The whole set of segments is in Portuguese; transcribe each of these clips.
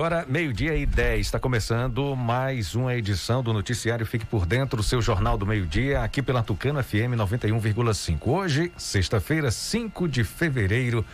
Agora, meio-dia e 10, está começando mais uma edição do Noticiário Fique por Dentro, seu Jornal do Meio-Dia, aqui pela Tucano FM 91,5. Hoje, sexta-feira, 5 de fevereiro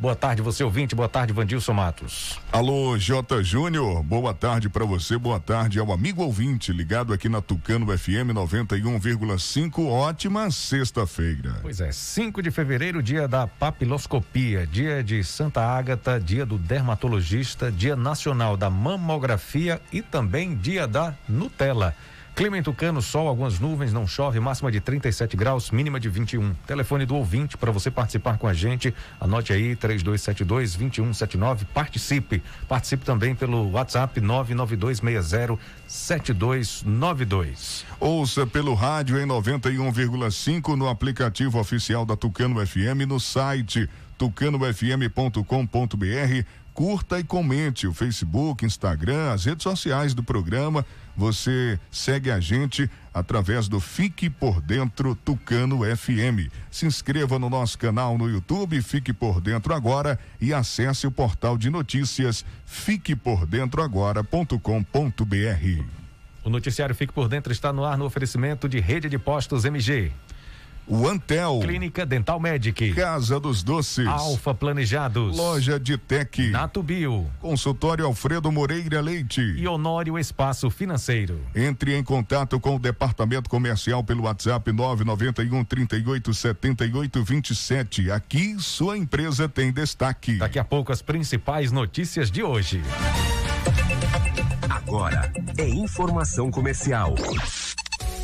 Boa tarde, você ouvinte. Boa tarde, Vandilson Matos. Alô, J. Júnior. Boa tarde para você. Boa tarde ao amigo ouvinte ligado aqui na Tucano FM 91,5. Ótima sexta-feira. Pois é, 5 de fevereiro, dia da papiloscopia, dia de Santa Ágata, dia do dermatologista, dia nacional da mamografia e também dia da Nutella. Clima em Tucano, sol, algumas nuvens, não chove, máxima de 37 graus, mínima de 21. Telefone do ouvinte para você participar com a gente. Anote aí 3272 2179. Participe. Participe também pelo WhatsApp 99260 7292. Ouça pelo rádio em 91,5 no aplicativo oficial da Tucano FM no site tucanofm.com.br curta e comente o Facebook, Instagram, as redes sociais do programa. Você segue a gente através do Fique por Dentro Tucano FM. Se inscreva no nosso canal no YouTube, Fique por Dentro Agora e acesse o portal de notícias fiquepordentroagora.com.br. O noticiário Fique por Dentro está no ar no oferecimento de Rede de Postos MG. O Antel. Clínica Dental Medic. Casa dos Doces. Alfa Planejados. Loja de Tec. Nato Bio. Consultório Alfredo Moreira Leite. E Honório Espaço Financeiro. Entre em contato com o departamento comercial pelo WhatsApp 991 38 78 27. Aqui sua empresa tem destaque. Daqui a pouco as principais notícias de hoje. Agora é informação comercial.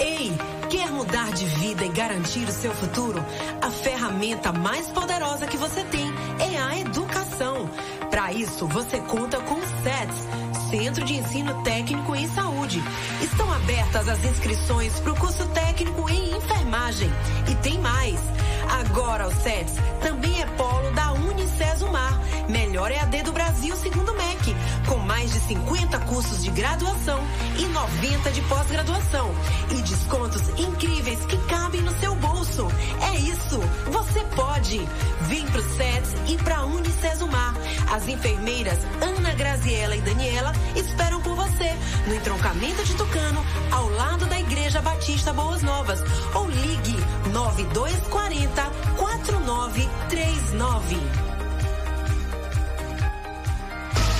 Ei, quer mudar de vida e garantir o seu futuro? A ferramenta mais poderosa que você tem é a educação. Para isso, você conta com o SETS, Centro de Ensino Técnico em Saúde. Estão abertas as inscrições para o curso técnico em enfermagem. E tem mais. Agora o SETS também é polo da Unicesumar, melhor EAD do Brasil segundo o MEC, com mais de 50 cursos de graduação e 90 de pós-graduação e descontos incríveis que cabem no seu bolso. É isso, você pode. Vem pro SETS e pra Unicesumar. As enfermeiras Ana Graziela e Daniela esperam por você no entroncamento de Tucano, ao lado da Igreja Batista Boas Novas. Ou ligue 9240 4939.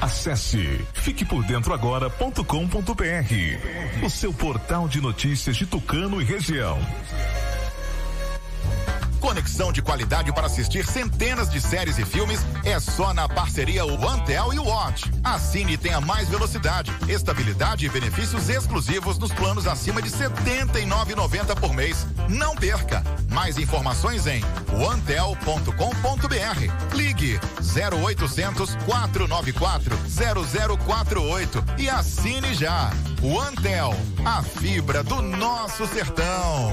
Acesse fiquepordentroagora.com.br, o seu portal de notícias de Tucano e região. Conexão de qualidade para assistir centenas de séries e filmes é só na parceria OneTel e Watch. Assine e tenha mais velocidade, estabilidade e benefícios exclusivos nos planos acima de R$ 79,90 por mês. Não perca! Mais informações em onetel.com.br. Ligue 0800 494 0048 e assine já. OneTel, a fibra do nosso sertão.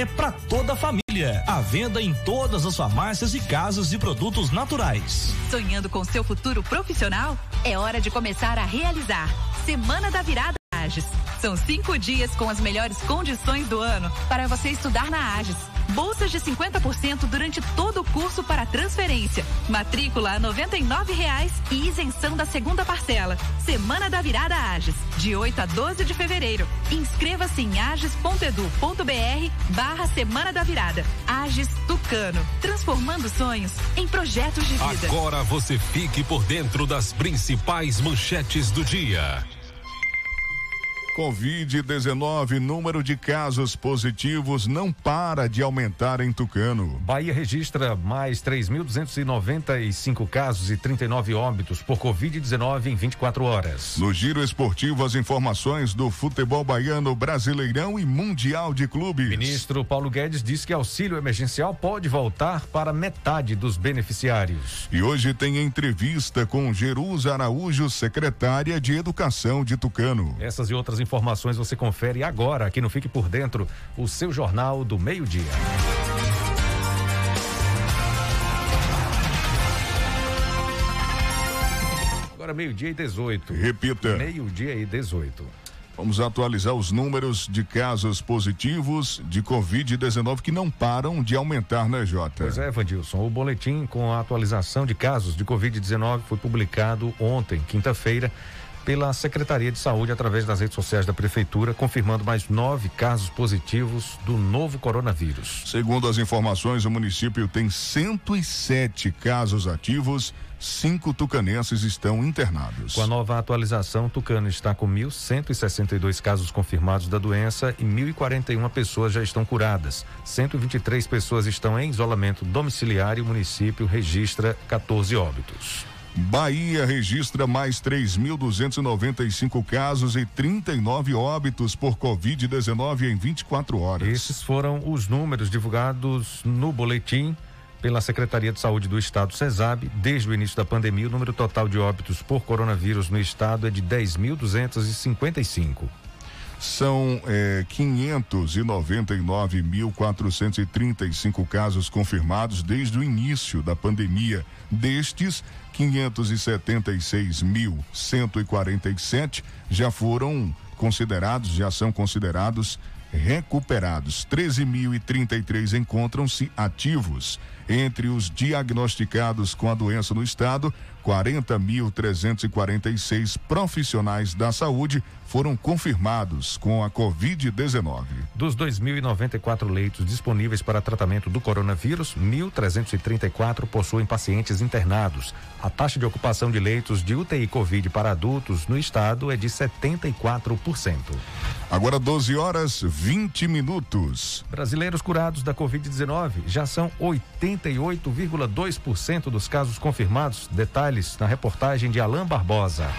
é para toda a família. À venda em todas as farmácias e casas de produtos naturais. Sonhando com seu futuro profissional? É hora de começar a realizar. Semana da Virada Ages. São cinco dias com as melhores condições do ano para você estudar na Ages. Bolsas de 50% durante todo o curso para transferência. Matrícula a R$ 99,00 e isenção da segunda parcela. Semana da Virada Ages, de 8 a 12 de fevereiro. Inscreva-se em ages.edu.br barra Semana da Virada. Ages Tucano, transformando sonhos em projetos de vida. Agora você fique por dentro das principais manchetes do dia. Covid-19, número de casos positivos não para de aumentar em Tucano. Bahia registra mais 3.295 casos e 39 óbitos por Covid-19 em 24 horas. No giro esportivo, as informações do futebol baiano, brasileirão e mundial de clubes. Ministro Paulo Guedes diz que auxílio emergencial pode voltar para metade dos beneficiários. E hoje tem entrevista com Jerusa Araújo, secretária de Educação de Tucano. Essas e outras informações informações você confere agora aqui no Fique por Dentro, o seu jornal do meio-dia. Agora meio-dia e 18. Repita. Meio-dia e 18. Vamos atualizar os números de casos positivos de Covid-19 que não param de aumentar, né, Jota? Pois é, Vandilson. O boletim com a atualização de casos de Covid-19 foi publicado ontem, quinta-feira pela Secretaria de Saúde através das redes sociais da Prefeitura, confirmando mais nove casos positivos do novo coronavírus. Segundo as informações, o município tem 107 casos ativos. Cinco tucanenses estão internados. Com a nova atualização, Tucano está com 1.162 casos confirmados da doença e 1.041 pessoas já estão curadas. 123 pessoas estão em isolamento domiciliar e o município registra 14 óbitos. Bahia registra mais 3.295 casos e 39 óbitos por Covid-19 em 24 horas. Esses foram os números divulgados no boletim pela Secretaria de Saúde do Estado, CESAB. Desde o início da pandemia, o número total de óbitos por coronavírus no estado é de 10.255. São é, 599.435 casos confirmados desde o início da pandemia. Destes, 576.147 já foram considerados, já são considerados recuperados. 13.033 encontram-se ativos. Entre os diagnosticados com a doença no estado, 40.346 profissionais da saúde foram confirmados com a Covid-19. Dos 2.094 leitos disponíveis para tratamento do coronavírus, 1.334 possuem pacientes internados. A taxa de ocupação de leitos de UTI Covid para adultos no estado é de 74%. Agora 12 horas 20 minutos. Brasileiros curados da Covid-19 já são 88,2% dos casos confirmados. Detalhes na reportagem de Alain Barbosa.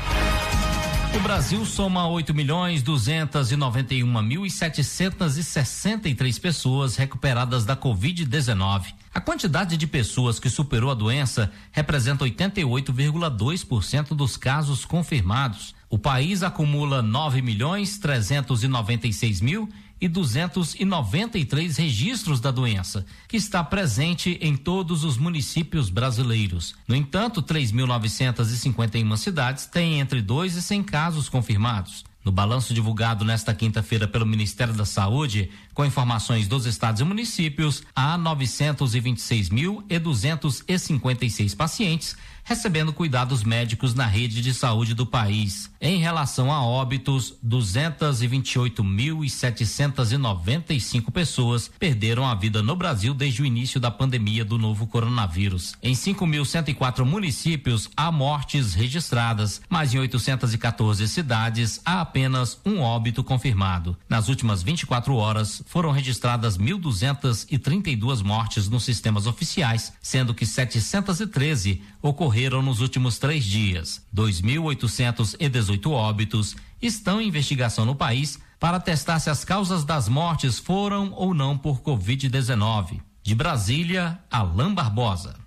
O Brasil soma 8 milhões 291 mil e 763 pessoas recuperadas da Covid-19. A quantidade de pessoas que superou a doença representa 88,2% dos casos confirmados. O país acumula 9 milhões 396 mil e 293 registros da doença, que está presente em todos os municípios brasileiros. No entanto, 3.951 cidades têm entre 2 e 100 casos confirmados. No balanço divulgado nesta quinta-feira pelo Ministério da Saúde, com informações dos estados e municípios, há 926.256 pacientes recebendo cuidados médicos na rede de saúde do país. Em relação a óbitos, 228.795 pessoas perderam a vida no Brasil desde o início da pandemia do novo coronavírus. Em 5.104 municípios há mortes registradas, mas em 814 cidades há apenas um óbito confirmado. Nas últimas 24 horas foram registradas 1.232 mortes nos sistemas oficiais, sendo que 713 ocorreram nos últimos três dias. 2.818 óbitos estão em investigação no país para testar se as causas das mortes foram ou não por Covid-19. De Brasília, Alain Barbosa.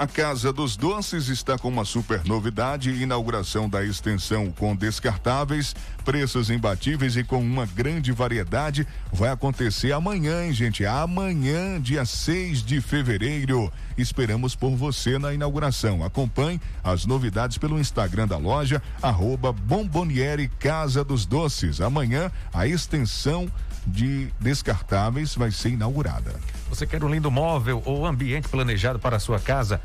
A Casa dos Doces está com uma super novidade: inauguração da extensão com descartáveis, preços imbatíveis e com uma grande variedade. Vai acontecer amanhã, hein, gente? Amanhã, dia 6 de fevereiro. Esperamos por você na inauguração. Acompanhe as novidades pelo Instagram da loja, arroba Bomboniere Casa dos Doces. Amanhã, a extensão de descartáveis vai ser inaugurada. Você quer um lindo móvel ou ambiente planejado para a sua casa?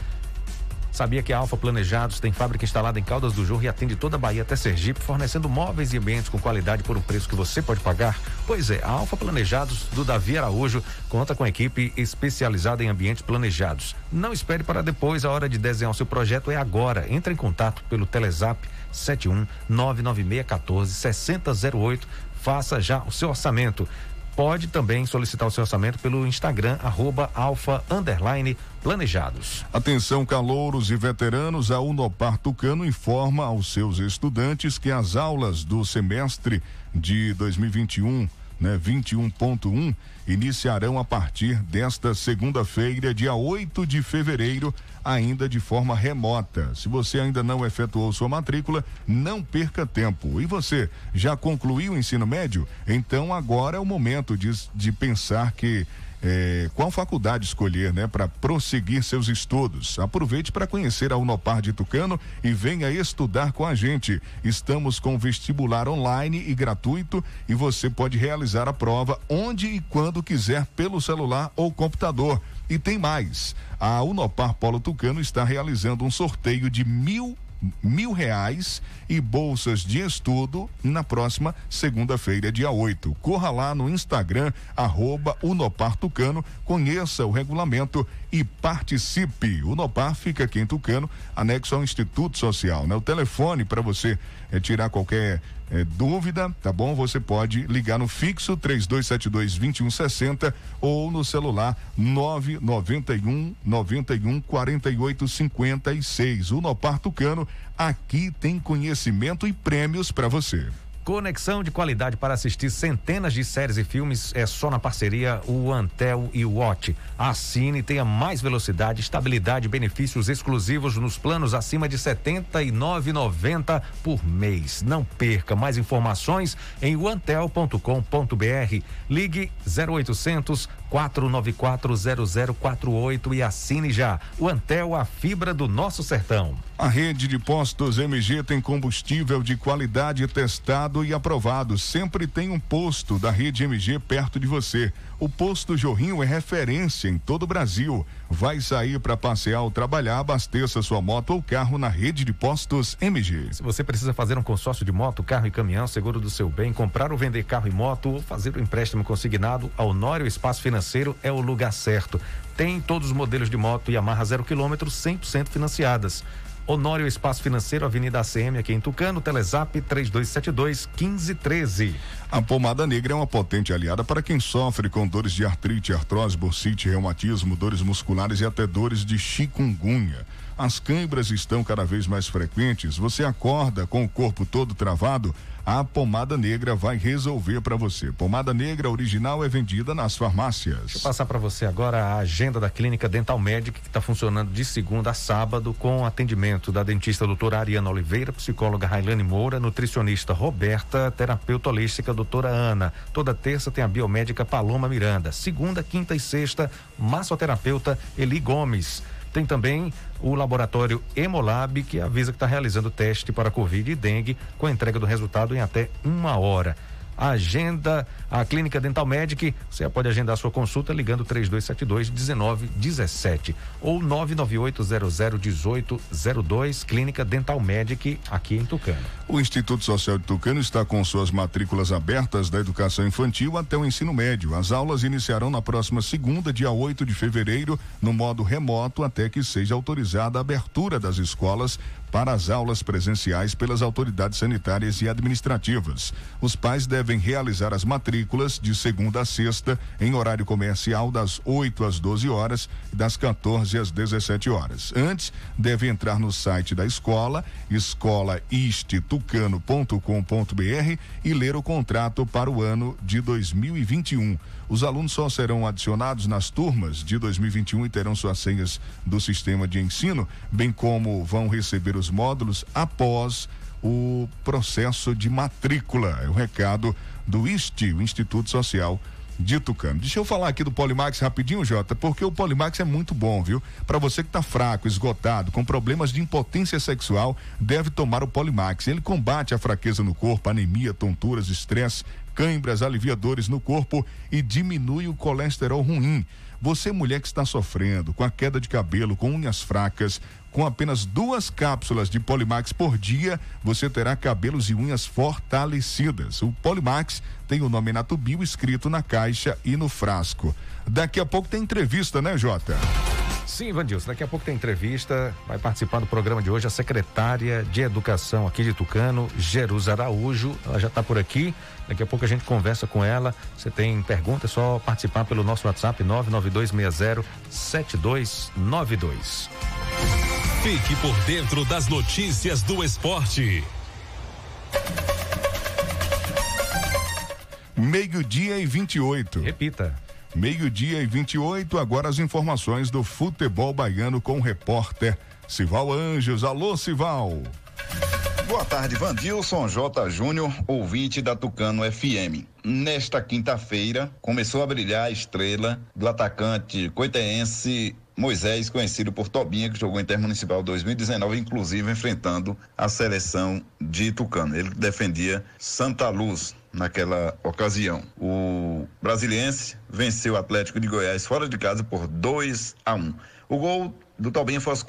Sabia que a Alfa Planejados tem fábrica instalada em Caldas do Jorro e atende toda a Bahia até Sergipe, fornecendo móveis e ambientes com qualidade por um preço que você pode pagar? Pois é, a Alfa Planejados do Davi Araújo conta com equipe especializada em ambientes planejados. Não espere para depois, a hora de desenhar o seu projeto é agora. Entre em contato pelo Telezap 71 99614 6008. Faça já o seu orçamento pode também solicitar o seu orçamento pelo Instagram, arroba alfa, underline, planejados. Atenção, calouros e veteranos, a Unopar Tucano informa aos seus estudantes que as aulas do semestre de 2021 né, 21.1 iniciarão a partir desta segunda-feira, dia 8 de fevereiro, ainda de forma remota. Se você ainda não efetuou sua matrícula, não perca tempo. E você já concluiu o ensino médio? Então agora é o momento de, de pensar que é, qual faculdade escolher, né, para prosseguir seus estudos. Aproveite para conhecer a Unopar de Tucano e venha estudar com a gente. Estamos com vestibular online e gratuito e você pode realizar a prova onde e quando quiser pelo celular ou computador. E tem mais. A Unopar Polo Tucano está realizando um sorteio de mil mil reais e bolsas de estudo na próxima segunda-feira, dia 8. Corra lá no Instagram, arroba Unopar Tucano, conheça o regulamento e participe. Unopar fica aqui em Tucano, anexo ao Instituto Social, né? O telefone para você é, tirar qualquer é, dúvida, tá bom? Você pode ligar no fixo 3272 2160 ou no celular 991 91 48 56. O Nopar Tucano aqui tem conhecimento e prêmios para você. Conexão de qualidade para assistir centenas de séries e filmes é só na parceria o Antel e o Watch. Assine, tenha mais velocidade, estabilidade e benefícios exclusivos nos planos acima de R$ 79,90 por mês. Não perca mais informações em antel.com.br. Ligue 0800 4940048 e assine já. O Antel, a fibra do nosso sertão. A rede de postos MG tem combustível de qualidade testado e aprovado. Sempre tem um posto da rede MG perto de você. O posto Jorrinho é referência em todo o Brasil. Vai sair para passear ou trabalhar, abasteça sua moto ou carro na rede de postos MG. Se você precisa fazer um consórcio de moto, carro e caminhão, seguro do seu bem, comprar ou vender carro e moto ou fazer o um empréstimo consignado, a Honório Espaço Financeiro é o lugar certo. Tem todos os modelos de moto e amarra zero quilômetro 100% financiadas. Honório Espaço Financeiro, Avenida ACM, aqui em Tucano, Telezap 3272 1513. A pomada negra é uma potente aliada para quem sofre com dores de artrite, artrose, bursite, reumatismo, dores musculares e até dores de chikungunya. As câimbras estão cada vez mais frequentes. Você acorda com o corpo todo travado? a pomada negra vai resolver para você. Pomada negra original é vendida nas farmácias. Deixa eu passar para você agora a agenda da Clínica Dental Medic, que está funcionando de segunda a sábado, com atendimento da dentista doutora Ariana Oliveira, psicóloga Railane Moura, nutricionista Roberta, terapeuta holística doutora Ana. Toda terça tem a biomédica Paloma Miranda. Segunda, quinta e sexta, massoterapeuta Eli Gomes. Tem também o laboratório Hemolab, que avisa que está realizando teste para Covid e dengue, com a entrega do resultado em até uma hora agenda a Clínica Dental Medic. Você pode agendar sua consulta ligando 3272 1917 ou 99800 1802 Clínica Dental Medic aqui em Tucano. O Instituto Social de Tucano está com suas matrículas abertas da educação infantil até o ensino médio. As aulas iniciarão na próxima segunda, dia 8 de fevereiro, no modo remoto, até que seja autorizada a abertura das escolas para as aulas presenciais pelas autoridades sanitárias e administrativas. Os pais devem realizar as matrículas de segunda a sexta em horário comercial das 8 às 12 horas e das 14 às 17 horas. Antes, deve entrar no site da escola, escolaistitucano.com.br e ler o contrato para o ano de 2021. Os alunos só serão adicionados nas turmas de 2021 e terão suas senhas do sistema de ensino, bem como vão receber os módulos após o processo de matrícula. É o recado do IST, o Instituto Social de Tucano. Deixa eu falar aqui do Polimax rapidinho, Jota, porque o Polimax é muito bom, viu? Para você que tá fraco, esgotado, com problemas de impotência sexual, deve tomar o Polimax. Ele combate a fraqueza no corpo, anemia, tonturas, estresse, cãibras, aliviadores no corpo e diminui o colesterol ruim. Você, mulher que está sofrendo com a queda de cabelo, com unhas fracas, com apenas duas cápsulas de Polimax por dia, você terá cabelos e unhas fortalecidas. O Polimax tem o nome Natubio escrito na caixa e no frasco. Daqui a pouco tem entrevista, né, Jota? Sim, Vandilson, daqui a pouco tem entrevista. Vai participar do programa de hoje a secretária de Educação aqui de Tucano, Jerusa Araújo. Ela já está por aqui. Daqui a pouco a gente conversa com ela. Você tem pergunta, é só participar pelo nosso WhatsApp 992607292. Fique por dentro das notícias do esporte. Meio-dia e 28. Repita. Meio-dia e 28, agora as informações do futebol baiano com o repórter Sival Anjos. Alô, Sival. Boa tarde, Vandilson J. Júnior, ouvinte da Tucano FM. Nesta quinta-feira, começou a brilhar a estrela do atacante coiteense Moisés, conhecido por Tobinha, que jogou Intermunicipal 2019, inclusive enfrentando a seleção de Tucano. Ele defendia Santa Luz naquela ocasião. O brasiliense venceu o Atlético de Goiás fora de casa por 2 a 1. O gol do Tobinha foi aos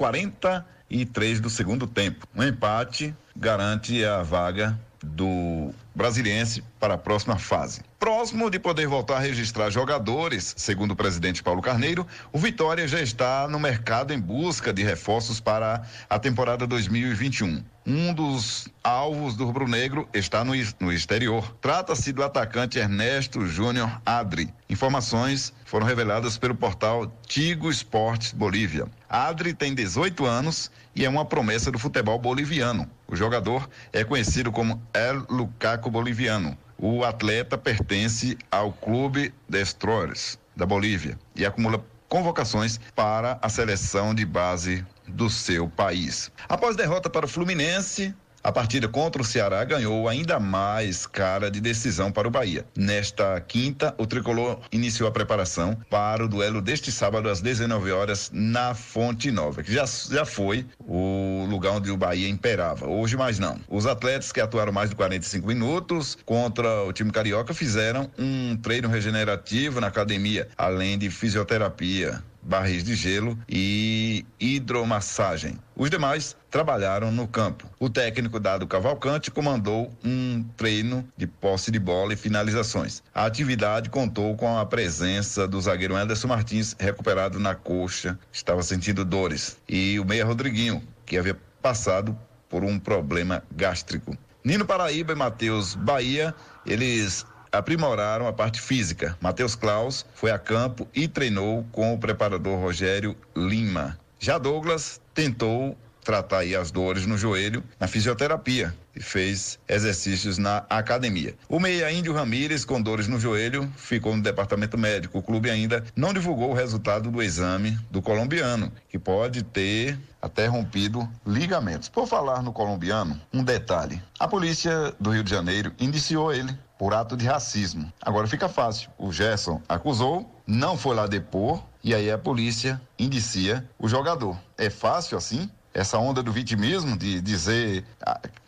43 do segundo tempo. Um empate garante a vaga do brasiliense para a próxima fase. Próximo de poder voltar a registrar jogadores, segundo o presidente Paulo Carneiro, o Vitória já está no mercado em busca de reforços para a temporada 2021. Um dos alvos do rubro-negro está no, no exterior. Trata-se do atacante Ernesto Júnior Adri. Informações foram reveladas pelo portal Tigo Esportes Bolívia. Adri tem 18 anos e é uma promessa do futebol boliviano. O jogador é conhecido como El Lucaco Boliviano. O atleta pertence ao Clube Destroyers da Bolívia e acumula convocações para a seleção de base do seu país. Após derrota para o Fluminense, a partida contra o Ceará ganhou ainda mais cara de decisão para o Bahia. Nesta quinta, o tricolor iniciou a preparação para o duelo deste sábado às 19 horas na Fonte Nova, que já, já foi o lugar onde o Bahia imperava. Hoje mais não. Os atletas que atuaram mais de 45 minutos contra o time carioca fizeram um treino regenerativo na academia, além de fisioterapia barris de gelo e hidromassagem. Os demais trabalharam no campo. O técnico Dado Cavalcante comandou um treino de posse de bola e finalizações. A atividade contou com a presença do zagueiro Anderson Martins, recuperado na coxa, estava sentindo dores, e o meia Rodriguinho, que havia passado por um problema gástrico. Nino Paraíba e Matheus Bahia, eles aprimoraram a parte física. Matheus Klaus foi a campo e treinou com o preparador Rogério Lima. Já Douglas tentou tratar as dores no joelho na fisioterapia e fez exercícios na academia. O meia Índio Ramírez, com dores no joelho, ficou no departamento médico. O clube ainda não divulgou o resultado do exame do colombiano, que pode ter até rompido ligamentos. Por falar no colombiano, um detalhe: a polícia do Rio de Janeiro indiciou ele por ato de racismo. Agora fica fácil. O Gerson acusou, não foi lá depor e aí a polícia indicia o jogador. É fácil assim? Essa onda do vitimismo de dizer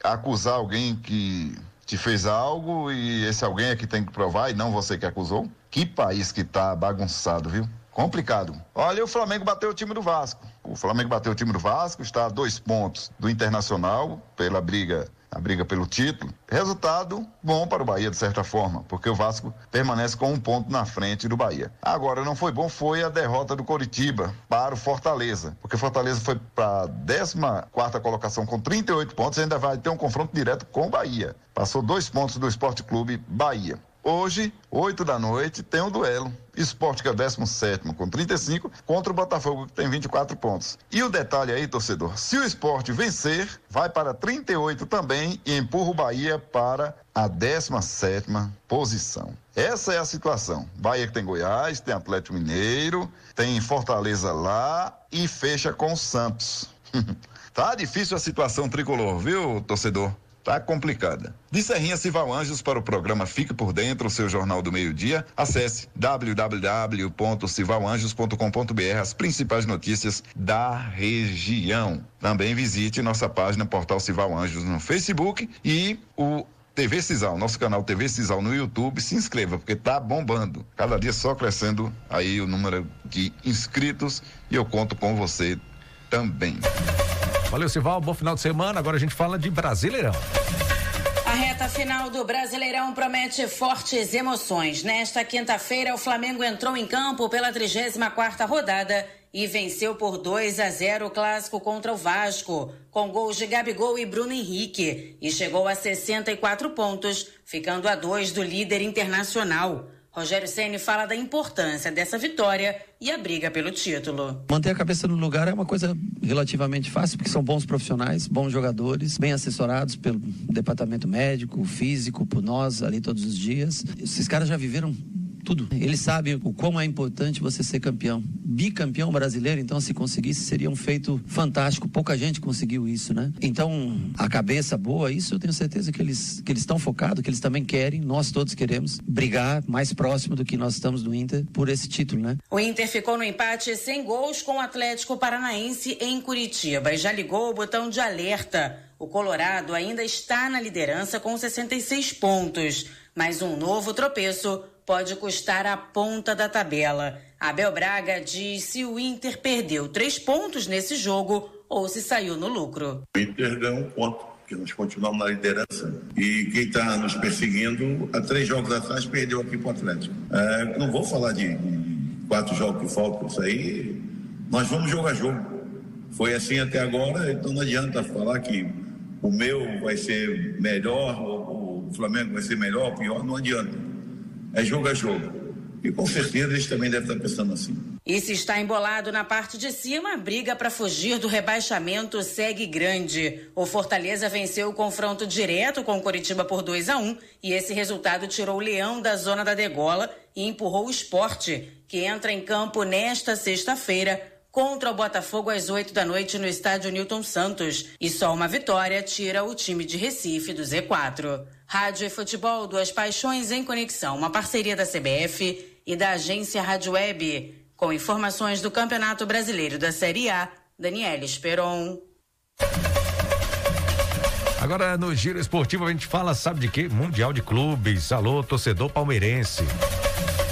acusar alguém que te fez algo e esse alguém é que tem que provar e não você que acusou? Que país que tá bagunçado, viu? Complicado. Olha, o Flamengo bateu o time do Vasco. O Flamengo bateu o time do Vasco, está a dois pontos do Internacional pela briga a briga pelo título. Resultado bom para o Bahia, de certa forma, porque o Vasco permanece com um ponto na frente do Bahia. Agora, não foi bom foi a derrota do Coritiba para o Fortaleza, porque Fortaleza foi para a 14 colocação com 38 pontos e ainda vai ter um confronto direto com o Bahia. Passou dois pontos do Esporte Clube Bahia. Hoje, 8 da noite, tem um duelo. Esporte, que é o 17 com 35, contra o Botafogo, que tem 24 pontos. E o detalhe aí, torcedor: se o esporte vencer, vai para 38 também e empurra o Bahia para a 17 posição. Essa é a situação. Bahia que tem Goiás, tem Atlético Mineiro, tem Fortaleza lá e fecha com o Santos. tá difícil a situação tricolor, viu, torcedor? Tá complicada. De Serrinha Cival Anjos para o programa Fique por Dentro, o seu jornal do meio-dia, acesse www.civalanjos.com.br, as principais notícias da região. Também visite nossa página Portal Cival Anjos no Facebook e o TV Cisal, nosso canal TV Cisal no YouTube, se inscreva, porque tá bombando. Cada dia só crescendo aí o número de inscritos e eu conto com você também. Valeu, Sival. Bom final de semana. Agora a gente fala de Brasileirão. A reta final do Brasileirão promete fortes emoções. Nesta quinta-feira, o Flamengo entrou em campo pela 34ª rodada e venceu por 2 a 0 o clássico contra o Vasco, com gols de Gabigol e Bruno Henrique, e chegou a 64 pontos, ficando a dois do líder internacional. Rogério Ceni fala da importância dessa vitória e a briga pelo título. Manter a cabeça no lugar é uma coisa relativamente fácil, porque são bons profissionais, bons jogadores, bem assessorados pelo departamento médico, físico, por nós ali todos os dias. Esses caras já viveram tudo. Ele sabe o quão é importante você ser campeão. Bicampeão brasileiro, então, se conseguisse, seria um feito fantástico. Pouca gente conseguiu isso, né? Então, a cabeça boa, isso eu tenho certeza que eles que eles estão focados, que eles também querem, nós todos queremos brigar mais próximo do que nós estamos do Inter por esse título, né? O Inter ficou no empate sem gols com o Atlético Paranaense em Curitiba e já ligou o botão de alerta. O Colorado ainda está na liderança com 66 pontos, mas um novo tropeço pode custar a ponta da tabela. Abel Braga diz se o Inter perdeu três pontos nesse jogo ou se saiu no lucro. O Inter ganhou um ponto, porque nós continuamos na liderança. E quem está nos perseguindo, há três jogos atrás, perdeu aqui para o Atlético. É, não vou falar de, quatro jogos que faltam, isso aí. Nós vamos jogar jogo. Foi assim até agora, então não adianta falar que o meu vai ser melhor, o Flamengo vai ser melhor, pior, não adianta. É jogo a jogo. E com certeza eles também devem estar pensando assim. E se está embolado na parte de cima, a briga para fugir do rebaixamento segue grande. O Fortaleza venceu o confronto direto com o Coritiba por 2 a 1 e esse resultado tirou o Leão da zona da degola e empurrou o esporte, que entra em campo nesta sexta-feira contra o Botafogo às 8 da noite no estádio Newton Santos. E só uma vitória tira o time de Recife do Z4. Rádio e Futebol, duas paixões em conexão, uma parceria da CBF e da agência Rádio Web. Com informações do Campeonato Brasileiro da Série A, Daniela Esperon. Agora no Giro Esportivo a gente fala, sabe de quê? Mundial de Clubes. Alô, torcedor palmeirense.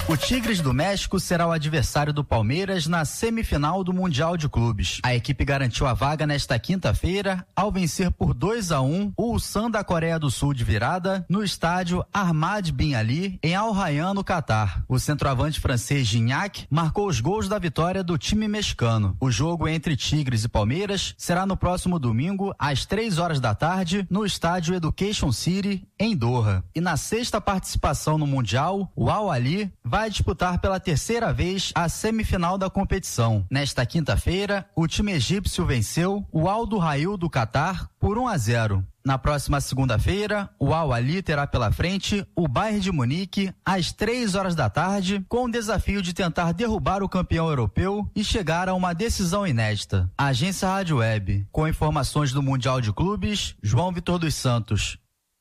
O Tigres do México será o adversário do Palmeiras na semifinal do Mundial de Clubes. A equipe garantiu a vaga nesta quinta-feira ao vencer por 2 a 1 o Ulsan da Coreia do Sul de virada no estádio Ahmad Bin Ali em Al Rayyan, no Catar. O centroavante francês Gignac marcou os gols da vitória do time mexicano. O jogo entre Tigres e Palmeiras será no próximo domingo às 3 horas da tarde no estádio Education City em Doha. E na sexta participação no Mundial, o Al Ali vai disputar pela terceira vez a semifinal da competição. Nesta quinta-feira, o time egípcio venceu o Aldo Rail do Catar por 1 a 0. Na próxima segunda-feira, o Al Ali terá pela frente o Bayern de Munique às três horas da tarde, com o desafio de tentar derrubar o campeão europeu e chegar a uma decisão inédita. Agência Rádio Web, com informações do Mundial de Clubes, João Vitor dos Santos.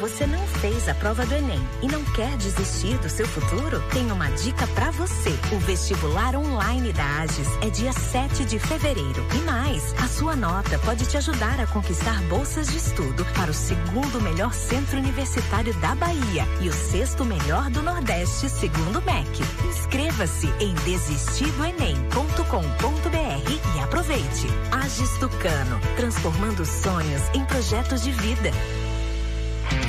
Você não fez a prova do Enem e não quer desistir do seu futuro? Tem uma dica para você. O vestibular online da AGES é dia 7 de fevereiro. E mais, a sua nota pode te ajudar a conquistar bolsas de estudo para o segundo melhor centro universitário da Bahia e o sexto melhor do Nordeste, segundo o MEC. Inscreva-se em desistidoenem.com.br e aproveite. AGES Tucano, transformando sonhos em projetos de vida.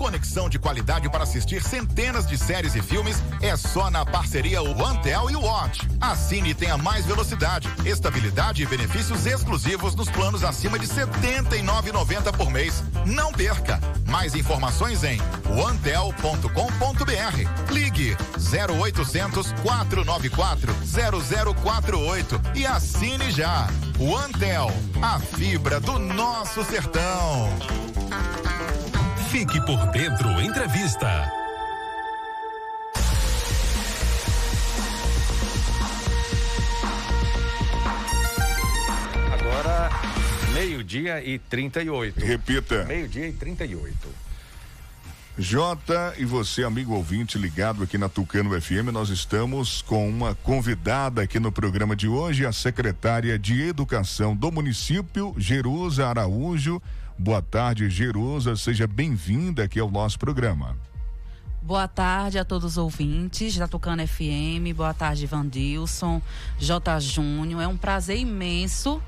Conexão de qualidade para assistir centenas de séries e filmes é só na parceria OneTel e Watch. Assine e tenha mais velocidade, estabilidade e benefícios exclusivos nos planos acima de R$ 79,90 por mês. Não perca! Mais informações em onetel.com.br. Ligue 0800 494 0048 e assine já. OneTel, a fibra do nosso sertão. Fique por dentro entrevista. Agora, meio-dia e 38. Repita. Meio-dia e 38. Jota e você, amigo ouvinte ligado aqui na Tucano FM, nós estamos com uma convidada aqui no programa de hoje, a secretária de Educação do município, Jerusa Araújo. Boa tarde, Jerusa, seja bem-vinda aqui ao nosso programa. Boa tarde a todos os ouvintes da Tucano FM, boa tarde, Vandilson, J. Júnior. É um prazer imenso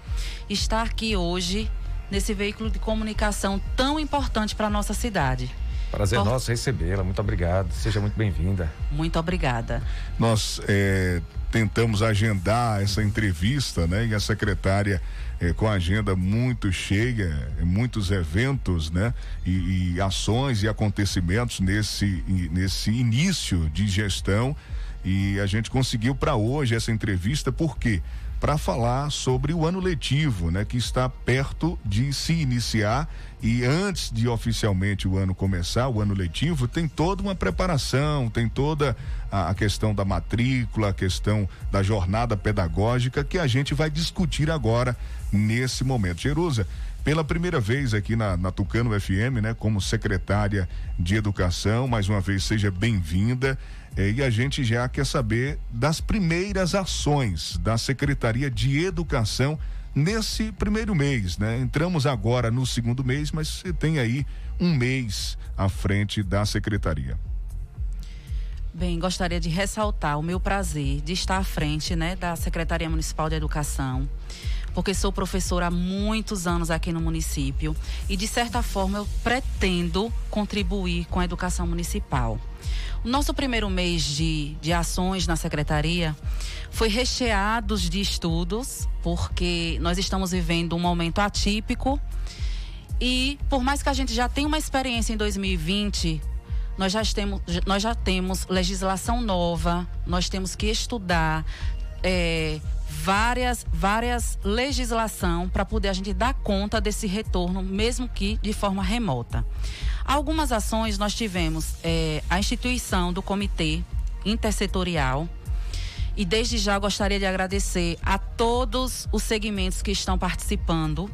estar aqui hoje nesse veículo de comunicação tão importante para a nossa cidade. Prazer Por... nosso recebê-la. Muito obrigado. Seja muito bem-vinda. Muito obrigada. Nós é, tentamos agendar essa entrevista, né? E a secretária é, com a agenda muito cheia, muitos eventos, né? E, e ações e acontecimentos nesse, nesse início de gestão. E a gente conseguiu para hoje essa entrevista, por quê? Para falar sobre o ano letivo, né? Que está perto de se iniciar e antes de oficialmente o ano começar, o ano letivo, tem toda uma preparação, tem toda a, questão da matrícula, a questão da jornada pedagógica que a gente vai discutir agora nesse momento. Jerusa, pela primeira vez aqui na, na Tucano FM, né, como secretária de Educação, mais uma vez seja bem-vinda. Eh, e a gente já quer saber das primeiras ações da Secretaria de Educação nesse primeiro mês, né? Entramos agora no segundo mês, mas você tem aí um mês à frente da secretaria. Bem, gostaria de ressaltar o meu prazer de estar à frente, né, da Secretaria Municipal de Educação, porque sou professora há muitos anos aqui no município e de certa forma eu pretendo contribuir com a educação municipal. O nosso primeiro mês de, de ações na secretaria foi recheado de estudos, porque nós estamos vivendo um momento atípico. E por mais que a gente já tenha uma experiência em 2020, nós já temos, nós já temos legislação nova, nós temos que estudar é, várias, várias legislação para poder a gente dar conta desse retorno, mesmo que de forma remota. Algumas ações nós tivemos é, a instituição do comitê intersetorial. E desde já gostaria de agradecer a todos os segmentos que estão participando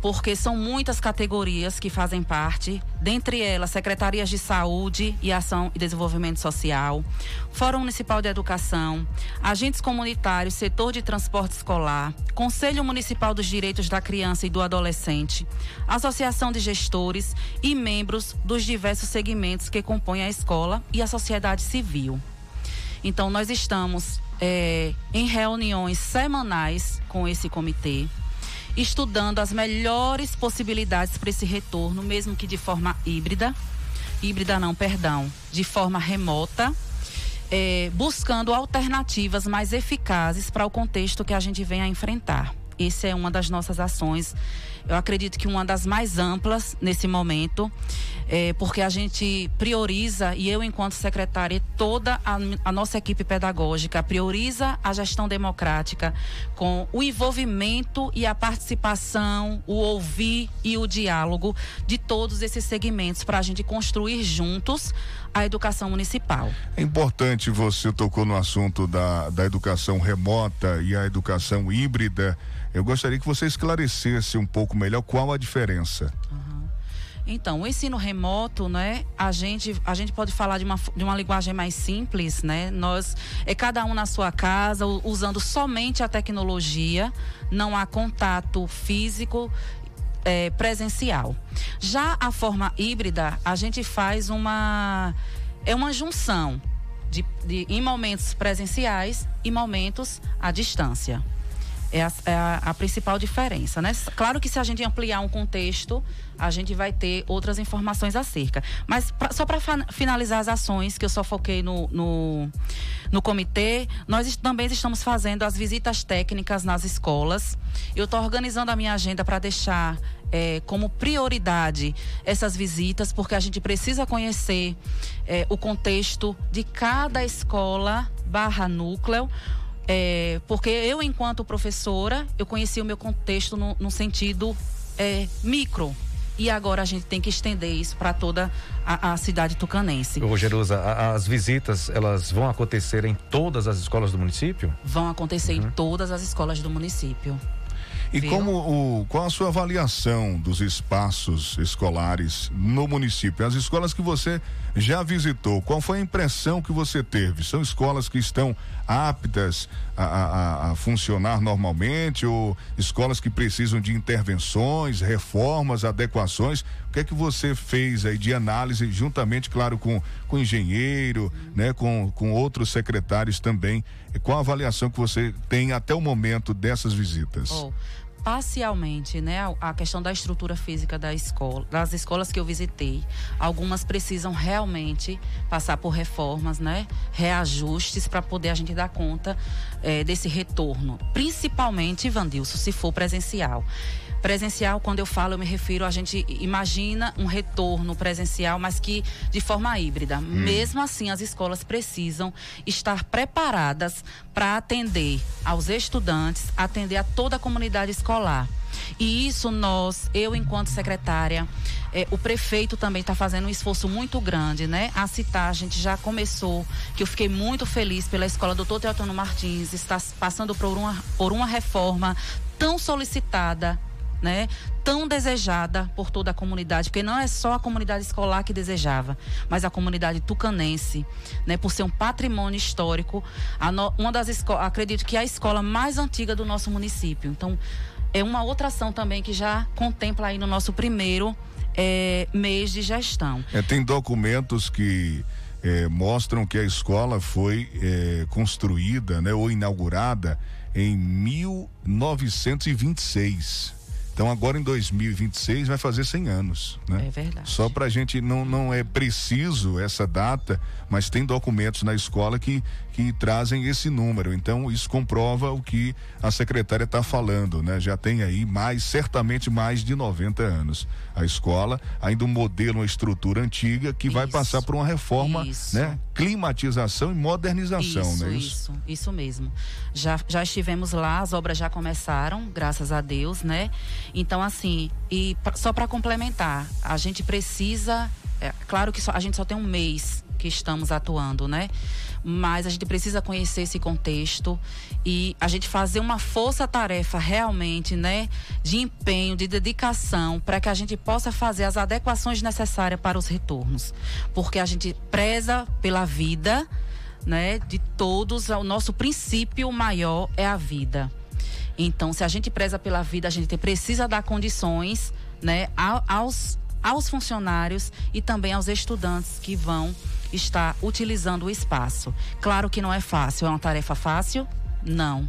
porque são muitas categorias que fazem parte, dentre elas secretarias de saúde e ação e desenvolvimento social, Fórum Municipal de Educação, agentes comunitários, setor de transporte escolar, Conselho Municipal dos Direitos da Criança e do Adolescente, Associação de Gestores e membros dos diversos segmentos que compõem a escola e a sociedade civil. Então, nós estamos é, em reuniões semanais com esse comitê estudando as melhores possibilidades para esse retorno, mesmo que de forma híbrida, híbrida não, perdão, de forma remota, é, buscando alternativas mais eficazes para o contexto que a gente vem a enfrentar. Essa é uma das nossas ações. Eu acredito que uma das mais amplas nesse momento, é, porque a gente prioriza, e eu, enquanto secretária, toda a, a, nossa equipe pedagógica prioriza a gestão democrática com o envolvimento e a participação, o ouvir e o diálogo de todos esses segmentos para a gente construir juntos a educação municipal. É importante, você tocou no assunto da, da educação remota e a educação híbrida. Eu gostaria que você esclarecesse um pouco melhor qual a diferença. Então, o ensino remoto, né? A gente, a gente pode falar de uma, de uma linguagem mais simples, né? Nós é cada um na sua casa, usando somente a tecnologia, não há contato físico é, presencial. Já a forma híbrida, a gente faz uma é uma junção de, de em momentos presenciais e momentos à distância. É a, é a, a, principal diferença, né? Claro que se a gente ampliar um contexto, a gente vai ter outras informações acerca. Mas pra, só para finalizar as ações que eu só foquei no, no, no comitê, nós também estamos fazendo as visitas técnicas nas escolas. Eu estou organizando a minha agenda para deixar é, como prioridade essas visitas, porque a gente precisa conhecer é, o contexto de cada escola barra núcleo é, porque eu, enquanto professora, eu conheci o meu contexto no, no sentido é, micro. E agora a gente tem que estender isso para toda a, a, cidade tucanense. Ô, Jerusa, as visitas, elas vão acontecer em todas as escolas do município? Vão acontecer uhum. em todas as escolas do município. E como o, qual a sua avaliação dos espaços escolares no município? As escolas que você já visitou, qual foi a impressão que você teve? São escolas que estão aptas a, a, a funcionar normalmente ou escolas que precisam de intervenções, reformas, adequações? O que é que você fez aí de análise, juntamente, claro, com, com o engenheiro, né, com, com outros secretários também? Qual a avaliação que você tem até o momento dessas visitas? Oh parcialmente, né, a, questão da estrutura física da escola, das escolas que eu visitei. Algumas precisam realmente passar por reformas, né, reajustes para poder a gente dar conta é, desse retorno, principalmente, Vandilson, se for presencial. Presencial, quando eu falo, eu me refiro, a gente imagina um retorno presencial, mas que de forma híbrida. Hum. Mesmo assim, as escolas precisam estar preparadas para atender aos estudantes, atender a toda a comunidade escolar. E isso nós, eu enquanto secretária, eh, o prefeito também está fazendo um esforço muito grande, né? A citar, a gente já começou, que eu fiquei muito feliz pela escola Doutor Teotano Martins, está passando por uma, por uma reforma tão solicitada né, tão desejada por toda a comunidade, porque não é só a comunidade escolar que desejava, mas a comunidade tucanense, né, por ser um patrimônio histórico, no, uma das escolas, acredito que é a escola mais antiga do nosso município. Então, é uma outra ação também que já contempla aí no nosso primeiro é, mês de gestão. É, tem documentos que é, mostram que a escola foi é, construída, né, ou inaugurada em 1926. Então agora em 2026 vai fazer 100 anos, né? É verdade. Só para a gente não não é preciso essa data, mas tem documentos na escola que que trazem esse número. Então isso comprova o que a secretária está falando, né? Já tem aí mais certamente mais de 90 anos a escola, ainda um modelo, uma estrutura antiga que isso. vai passar por uma reforma, isso. né? Climatização e modernização, isso, né? Isso, isso, isso mesmo. Já já estivemos lá, as obras já começaram, graças a Deus, né? Então, assim, e só para complementar, a gente precisa. É, claro que só, a gente só tem um mês que estamos atuando, né? Mas a gente precisa conhecer esse contexto e a gente fazer uma força-tarefa realmente, né? De empenho, de dedicação, para que a gente possa fazer as adequações necessárias para os retornos. Porque a gente preza pela vida, né? De todos, o nosso princípio maior é a vida. Então, se a gente preza pela vida, a gente precisa dar condições, né, aos, aos funcionários e também aos estudantes que vão estar utilizando o espaço. Claro que não é fácil, é uma tarefa fácil? Não.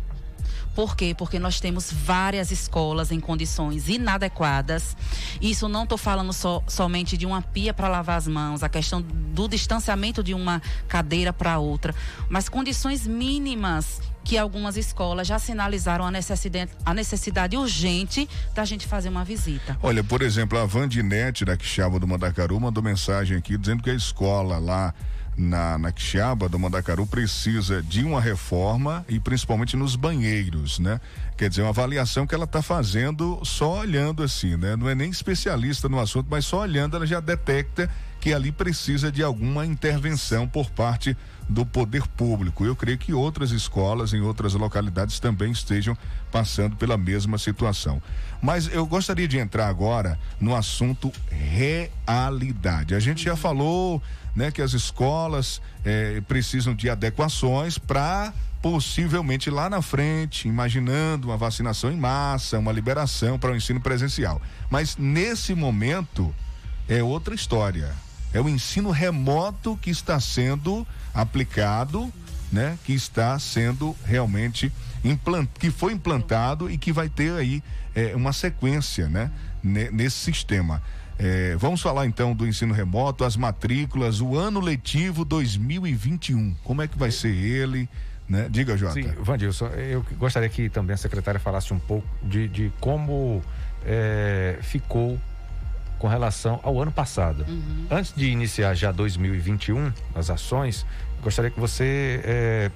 Por quê? Porque nós temos várias escolas em condições inadequadas. Isso não estou falando so, somente de uma pia para lavar as mãos, a questão do distanciamento de uma cadeira para outra, mas condições mínimas que algumas escolas já sinalizaram a necessidade, a necessidade urgente da gente fazer uma visita. Olha, por exemplo, a Vandinete da Quixaba do Mandacaru mandou mensagem aqui dizendo que a escola lá na, na Quixaba do Mandacaru precisa de uma reforma e principalmente nos banheiros, né? Quer dizer, uma avaliação que ela está fazendo só olhando assim, né? Não é nem especialista no assunto, mas só olhando ela já detecta que ali precisa de alguma intervenção por parte do poder público. Eu creio que outras escolas em outras localidades também estejam passando pela mesma situação. Mas eu gostaria de entrar agora no assunto realidade. A gente já falou né, que as escolas eh, precisam de adequações para possivelmente lá na frente, imaginando uma vacinação em massa, uma liberação para o ensino presencial. Mas nesse momento é outra história. É o ensino remoto que está sendo aplicado, né? Que está sendo realmente implant, que foi implantado e que vai ter aí é, uma sequência, né? Nesse sistema. É, vamos falar então do ensino remoto, as matrículas, o ano letivo 2021. Como é que vai ser ele? Né? Diga, Jota. Sim, Vandilson, eu gostaria que também a secretária falasse um pouco de, de como é, ficou com relação ao ano passado. Uhum. Antes de iniciar já 2021, as ações, gostaria que você é,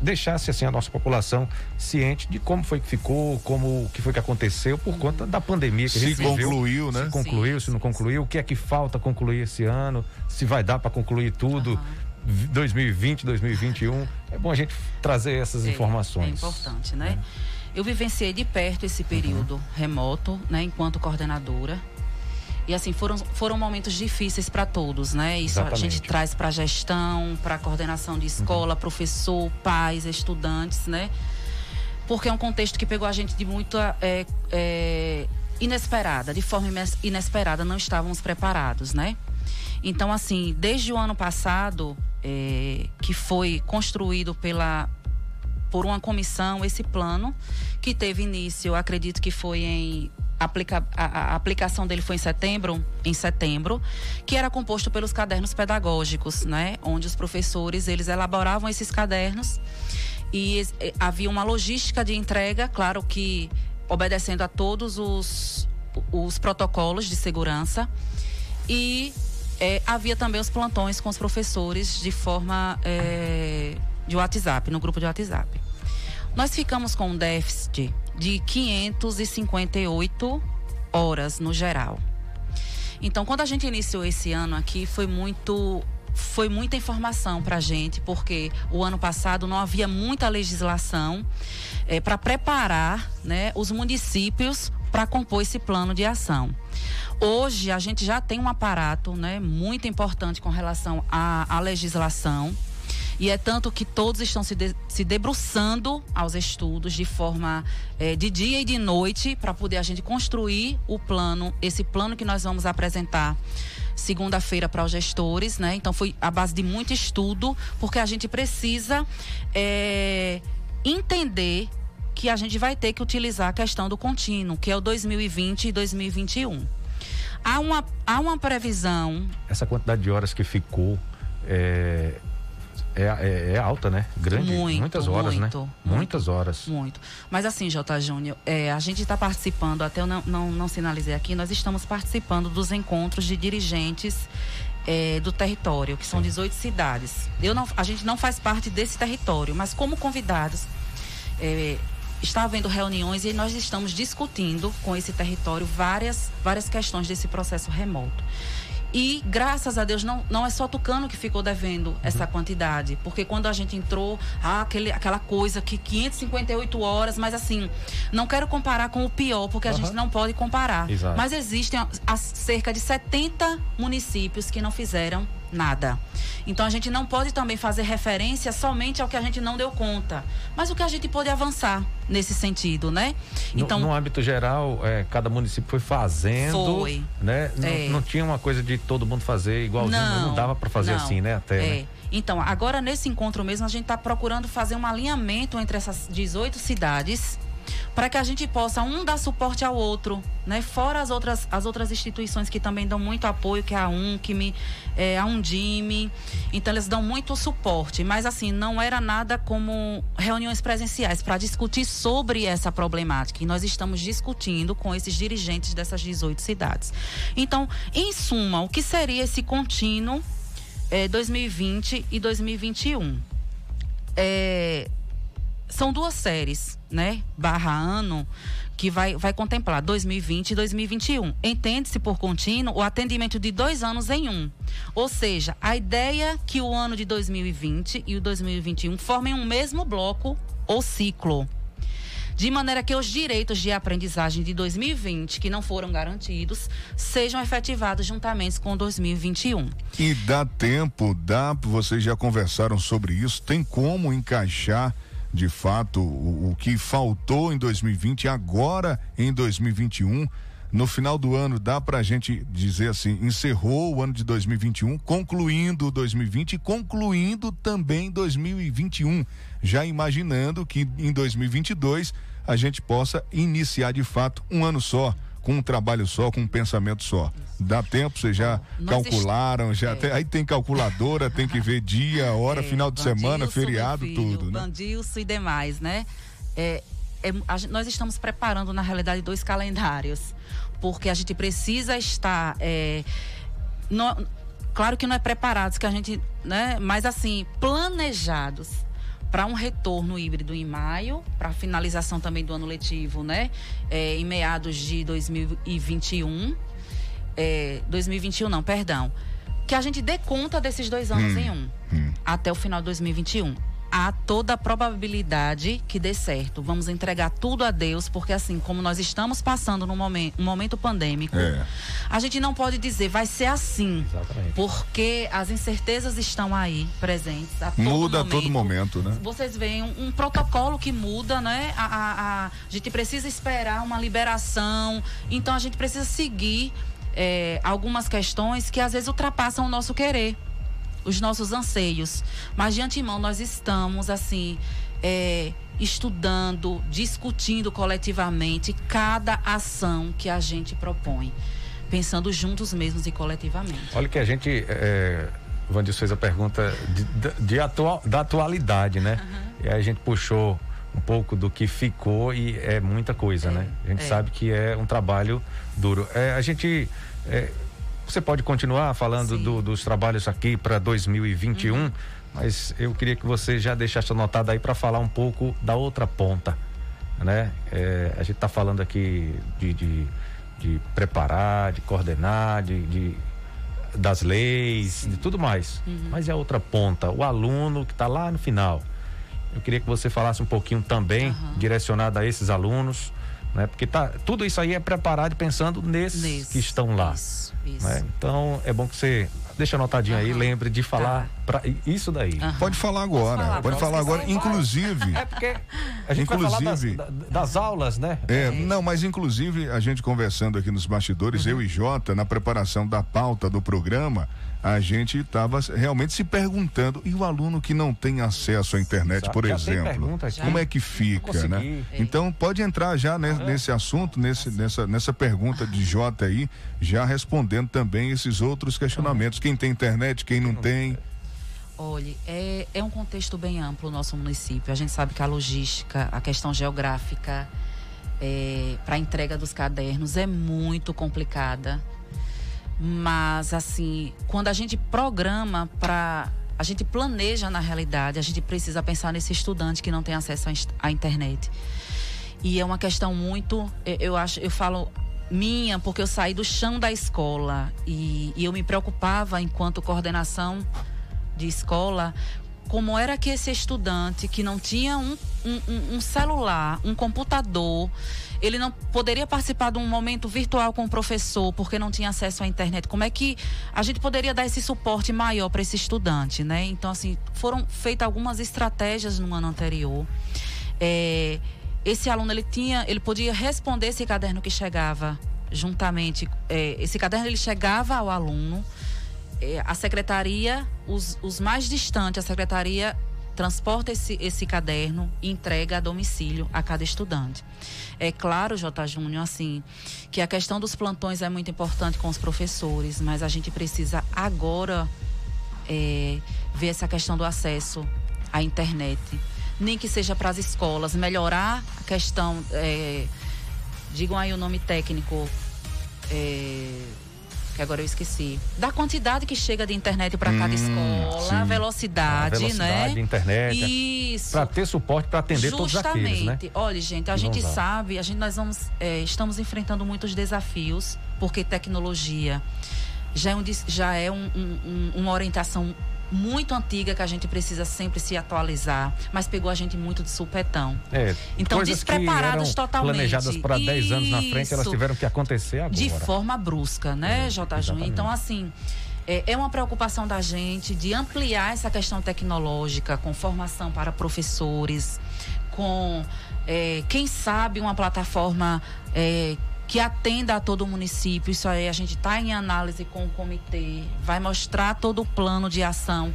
deixasse assim a nossa população ciente de como foi que ficou, como que foi que aconteceu por conta da pandemia que se a gente concluiu, viveu, né? Se concluiu, Sim. se não concluiu, o que é que falta concluir esse ano, se vai dar para concluir tudo. Uhum. 2020, 2021. É bom a gente trazer essas é, informações. É importante, né? É. Eu vivenciei de perto esse período uhum. remoto, né, enquanto coordenadora. E assim, foram, foram momentos difíceis para todos, né? Isso Exatamente. a gente traz para a gestão, para a coordenação de escola, uhum. professor, pais, estudantes, né? Porque é um contexto que pegou a gente de muita é, é, inesperada, de forma inesperada, não estávamos preparados, né? Então, assim, desde o ano passado, é, que foi construído pela por uma comissão esse plano que teve início, acredito que foi em aplica, a, a, aplicação dele foi em setembro, em setembro, que era composto pelos cadernos pedagógicos, né, onde os professores eles elaboravam esses cadernos e eh, havia uma logística de entrega, claro que obedecendo a todos os, os protocolos de segurança e é, havia também os plantões com os professores de forma é, de WhatsApp, no grupo de WhatsApp. Nós ficamos com um déficit de 558 horas no geral. Então, quando a gente iniciou esse ano aqui, foi muito foi muita informação para a gente, porque o ano passado não havia muita legislação é, para preparar né, os municípios para compor esse plano de ação. Hoje a gente já tem um aparato né, muito importante com relação à, à legislação. E é tanto que todos estão se, de, se debruçando aos estudos de forma é, de dia e de noite para poder a gente construir o plano, esse plano que nós vamos apresentar segunda-feira para os gestores, né? Então foi a base de muito estudo, porque a gente precisa é, entender que a gente vai ter que utilizar a questão do contínuo, que é o 2020 e 2021. Há uma, há uma previsão. Essa quantidade de horas que ficou é, é, é, é, alta, né? Grande. Muito, muitas horas, muito, né? Muito, muitas horas. Muito. Mas assim, J. Júnior, é, a gente está participando, até eu não, não, não, sinalizei aqui, nós estamos participando dos encontros de dirigentes é, do território, que são 18 cidades. Eu não, a gente não faz parte desse território, mas como convidados, é, está havendo reuniões e nós estamos discutindo com esse território várias, várias questões desse processo remoto. E graças a Deus não, não é só Tucano que ficou devendo essa uhum. quantidade, porque quando a gente entrou, ah, aquele, aquela coisa que 558 horas, mas assim, não quero comparar com o pior, porque a uhum. gente não pode comparar. Exato. Mas existem cerca de 70 municípios que não fizeram nada. Então a gente não pode também fazer referência somente ao que a gente não deu conta, mas o que a gente pode avançar nesse sentido, né? Então, no, no âmbito geral, é, cada município foi fazendo, foi. né? É. Não, não, tinha uma coisa de todo mundo fazer igualzinho, não, não dava para fazer não. assim, né? Até, é. né? Então, agora nesse encontro mesmo, a gente está procurando fazer um alinhamento entre essas 18 cidades para que a gente possa um dar suporte ao outro, né? Fora as outras, as outras instituições que também dão muito apoio, que é a UNCME, é, a Undime, então eles dão muito suporte, mas assim, não era nada como reuniões presenciais para discutir sobre essa problemática, e nós estamos discutindo com esses dirigentes dessas 18 cidades. Então, em suma, o que seria esse contínuo é, 2020 e 2021? É, são duas séries, né? Barra ano, que vai, vai contemplar 2020 e 2021. Entende-se por contínuo o atendimento de dois anos em um. Ou seja, a ideia que o ano de 2020 e o 2021 formem um mesmo bloco ou ciclo. De maneira que os direitos de aprendizagem de 2020, que não foram garantidos, sejam efetivados juntamente com 2021. E dá tempo, dá, vocês já conversaram sobre isso, tem como encaixar de fato o, o que faltou em 2020 agora em 2021 no final do ano dá para a gente dizer assim, encerrou o ano de 2021, concluindo 2020 e concluindo também 2021, já imaginando que em 2022 a gente possa iniciar de fato um ano só, com um trabalho só, com um pensamento só. Dá tempo, vocês já Nós calcularam, já é. tem, aí tem calculadora, tem que ver dia, hora, é, final de semana, feriado, filho, tudo, né? Bandilson e demais, né? É, é, a, nós estamos preparando, na realidade, dois calendários, porque a gente precisa estar. É, no, claro que não é preparados, que a gente, né? Mas assim, planejados para um retorno híbrido em maio, para finalização também do ano letivo, né? É, em meados de 2021 é, 2021 não, perdão, que a gente dê conta desses dois anos hum, em um, hum. até o final de 2021. Há toda a probabilidade que dê certo. Vamos entregar tudo a Deus, porque assim, como nós estamos passando num momento, um momento pandêmico, é. a gente não pode dizer vai ser assim. Exatamente. Porque as incertezas estão aí presentes. A muda momento. a todo momento, né? Vocês veem um, um protocolo que muda, né? A, a, a, a gente precisa esperar uma liberação. Então a gente precisa seguir é, algumas questões que às vezes ultrapassam o nosso querer, os nossos anseios. Mas de antemão nós estamos assim é, estudando, discutindo coletivamente cada ação que a gente propõe, pensando juntos mesmos e coletivamente. Olha que a gente, é, Vandil fez a pergunta de, de atual, da atualidade, né? Uhum. E aí a gente puxou um pouco do que ficou e é muita coisa, é, né? A gente é. sabe que é um trabalho duro. É, a gente é, você pode continuar falando do, dos trabalhos aqui para 2021, uhum. mas eu queria que você já deixasse anotado aí para falar um pouco da outra ponta, né? É, a gente está falando aqui de, de, de, preparar, de coordenar, de, de das leis, Sim. de tudo mais. Uhum. Mas é a outra ponta, o aluno que está lá no final. Eu queria que você falasse um pouquinho também, uhum. direcionado a esses alunos, né? Porque tá, tudo isso aí é preparado pensando nesses Nesse, que estão lá. Isso, isso. Né? Então é bom que você deixa anotadinho uhum. aí, lembre de falar tá. para isso daí. Uhum. Pode falar agora, falar, pode falar agora, inclusive. É porque a gente inclusive das, das, aulas, né? É, é, não, mas inclusive a gente conversando aqui nos bastidores, uhum. eu e Jota, na preparação da pauta do programa, a gente estava realmente se perguntando e o aluno que não tem acesso à internet, já, por já exemplo, como é que fica, né? Então pode entrar já nesse, nesse assunto, nesse, nessa, nessa pergunta de Jota aí, já respondendo também esses outros questionamentos. Quem tem internet, quem não tem. Olha, é, é um contexto bem amplo o nosso município. A gente sabe que a logística, a questão geográfica é, para a entrega dos cadernos é muito complicada. Mas, assim, quando a gente programa para. A gente planeja na realidade, a gente precisa pensar nesse estudante que não tem acesso à internet. E é uma questão muito. Eu acho, eu falo minha, porque eu saí do chão da escola e, e eu me preocupava enquanto coordenação de escola como era que esse estudante que não tinha um, um, um, celular, um computador, ele não poderia participar de um momento virtual com o professor porque não tinha acesso à internet. Como é que a gente poderia dar esse suporte maior para esse estudante, né? Então, assim, foram feitas algumas estratégias no ano anterior. É, esse aluno ele tinha, ele podia responder esse caderno que chegava juntamente. É, esse caderno ele chegava ao aluno é, a secretaria, os, os mais distantes, a secretaria transporta esse, esse caderno e entrega a domicílio a cada estudante. É claro, J. Júnior, assim, que a questão dos plantões é muito importante com os professores, mas a gente precisa agora é, ver essa questão do acesso à internet. Nem que seja para as escolas, melhorar a questão, é, digam aí o nome técnico, é, que agora eu esqueci, da quantidade que chega de internet para hum, cada escola, a velocidade, a velocidade né? de internet. Isso. Para ter suporte para atender Justamente. todos aqueles, né? Olha, gente, a gente sabe, a gente nós vamos é, estamos enfrentando muitos desafios porque tecnologia já é, um, já é um, um, uma orientação muito antiga que a gente precisa sempre se atualizar, mas pegou a gente muito de supetão. É, então, despreparados totalmente. Planejadas para 10 anos na frente, elas tiveram que acontecer agora. De forma brusca, né, é, J. Júnior? Então, assim. É, é uma preocupação da gente de ampliar essa questão tecnológica com formação para professores, com, é, quem sabe, uma plataforma é, que atenda a todo o município. Isso aí a gente está em análise com o comitê, vai mostrar todo o plano de ação.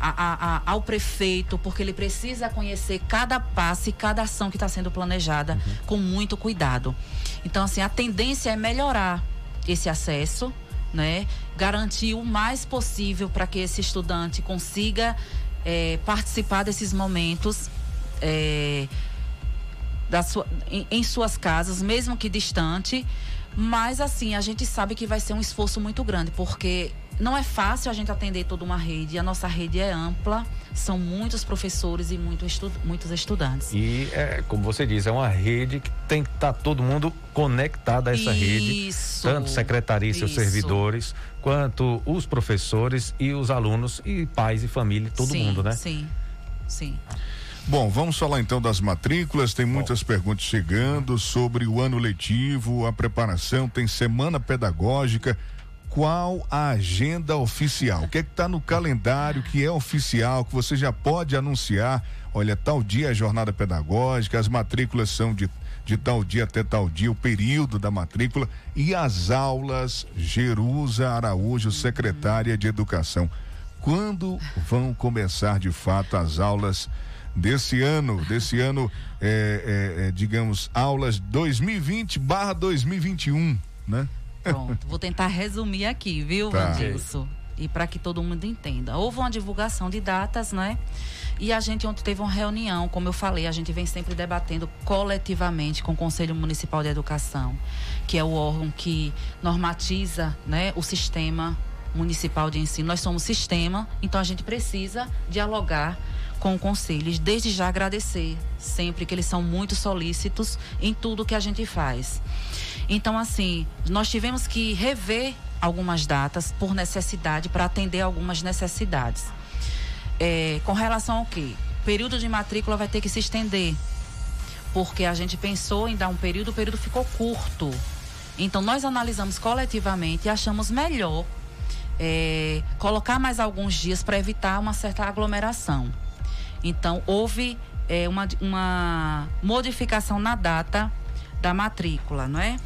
A, a, a, ao prefeito, porque ele precisa conhecer cada passo e cada ação que está sendo planejada uhum. com muito cuidado. Então, assim, a tendência é melhorar esse acesso, né? Garantir o mais possível para que esse estudante consiga é, participar desses momentos. É, da sua, em, em suas casas, mesmo que distante. Mas assim, a gente sabe que vai ser um esforço muito grande, porque não é fácil a gente atender toda uma rede. A nossa rede é ampla, são muitos professores e muito estu muitos estudantes. E, é, como você diz, é uma rede que tem que estar tá todo mundo conectado a essa isso, rede. Tanto secretaria e seus servidores, quanto os professores e os alunos e pais e família, todo sim, mundo, né? Sim, sim. Bom, vamos falar então das matrículas. Tem muitas Bom. perguntas chegando sobre o ano letivo, a preparação, tem semana pedagógica. Qual a agenda oficial? O que é que está no calendário que é oficial, que você já pode anunciar? Olha, tal dia a jornada pedagógica, as matrículas são de, de tal dia até tal dia, o período da matrícula e as aulas. Jerusa Araújo, secretária de Educação. Quando vão começar de fato as aulas? Desse ano, desse ano, é, é, é, digamos, aulas 2020 barra 2021, né? Pronto, vou tentar resumir aqui, viu, Tá. Vandilson? E para que todo mundo entenda. Houve uma divulgação de datas, né? E a gente ontem teve uma reunião, como eu falei, a gente vem sempre debatendo coletivamente com o Conselho Municipal de Educação, que é o órgão que normatiza né, o sistema municipal de ensino. Nós somos sistema, então a gente precisa dialogar com o conselho. Desde já agradecer sempre que eles são muito solícitos em tudo que a gente faz. Então, assim, nós tivemos que rever algumas datas por necessidade, para atender algumas necessidades. É, com relação ao quê? Período de matrícula vai ter que se estender, porque a gente pensou em dar um período, o período ficou curto. Então, nós analisamos coletivamente e achamos melhor é, colocar mais alguns dias para evitar uma certa aglomeração. Então, houve é, uma, uma modificação na data da matrícula, não é?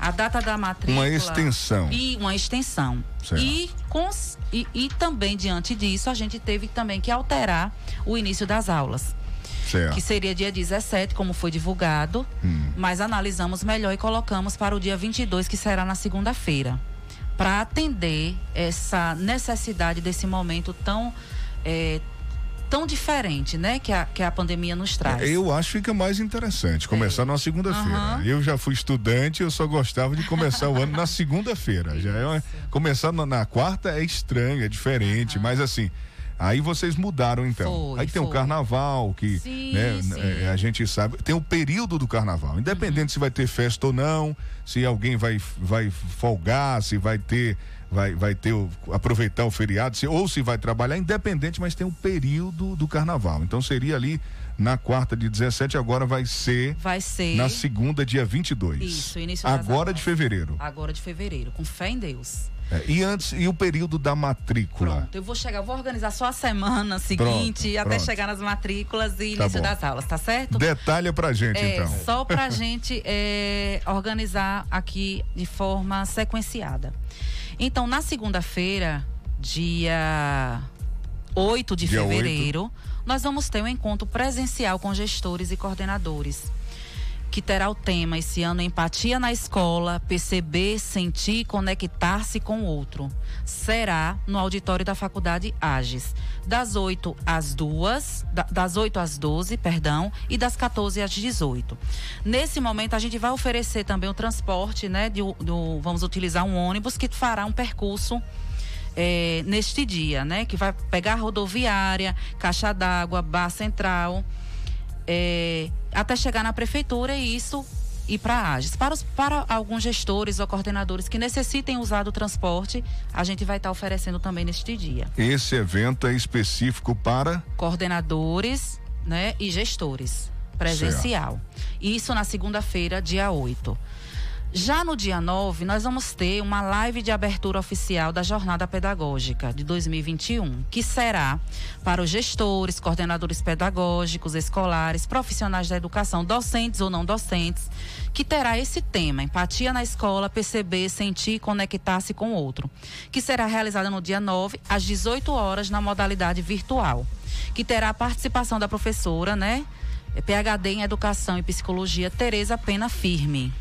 A data da matrícula. Uma extensão. E uma extensão. Certo. E, cons- e, e também, diante disso, a gente teve também que alterar o início das aulas. Certo. Que seria dia 17, como foi divulgado, mas analisamos melhor e colocamos para o dia 22, que será na segunda-feira. Para atender essa necessidade desse momento tão. eh, tão diferente, né? Que a, que a pandemia nos traz. Eu acho que fica mais interessante começar na segunda-feira. Aham. Eu já fui estudante, eu só gostava de começar o ano na segunda-feira. Já é começar na, na quarta é estranho, é diferente, mas assim. Aí vocês mudaram então. Foi, aí tem o foi. carnaval que Sim, né, sim. é, a gente sabe, tem o período do carnaval, independente se vai ter festa ou não, se alguém vai vai folgar, se vai ter vai vai ter o, aproveitar o feriado, se, ou se vai trabalhar, independente, mas tem o período do carnaval. Então seria ali na quarta de 17, agora vai ser Vai ser. na segunda dia 22. Isso, início Agora de fevereiro. Agora de fevereiro, com fé em Deus. É, e antes e o período da matrícula. Pronto, eu vou chegar, vou organizar só a semana seguinte, Pronto, até pronto. chegar nas matrículas e Tá início bom. das aulas, tá certo? Detalha pra gente É, então. Só pra gente é, organizar aqui de forma sequenciada. Então, na segunda-feira, dia 8 de Dia fevereiro, nós vamos ter um encontro presencial com gestores e coordenadores. Que terá o tema esse ano Empatia na Escola, perceber, sentir e conectar-se com o outro. Será no auditório da Faculdade Ages, das 8 às 2, da- das 8 às 12, perdão, e das 14 às 18. Nesse momento, a gente vai oferecer também o transporte, né? de- do, vamos utilizar um ônibus que fará um percurso é, neste dia, né? Que vai pegar rodoviária, caixa d'água, bar central, é, até chegar na prefeitura e isso ir para a Ages. Para, os- para alguns gestores ou coordenadores que necessitem usar do transporte, a gente vai estar oferecendo também neste dia. Esse evento é específico para Coordenadores né, e gestores, presencial. Isso na segunda-feira, dia 8. Já no dia 9, nós vamos ter uma live de abertura oficial da Jornada Pedagógica de 2021, que será para os gestores, coordenadores pedagógicos, escolares, profissionais da educação, docentes ou não docentes, que terá esse tema, empatia na escola, perceber, sentir conectar-se com o outro, que será realizada no dia 9, às 18 horas, na modalidade virtual, que terá a participação da professora, né? PhD em Educação e Psicologia, Tereza Pena Firme.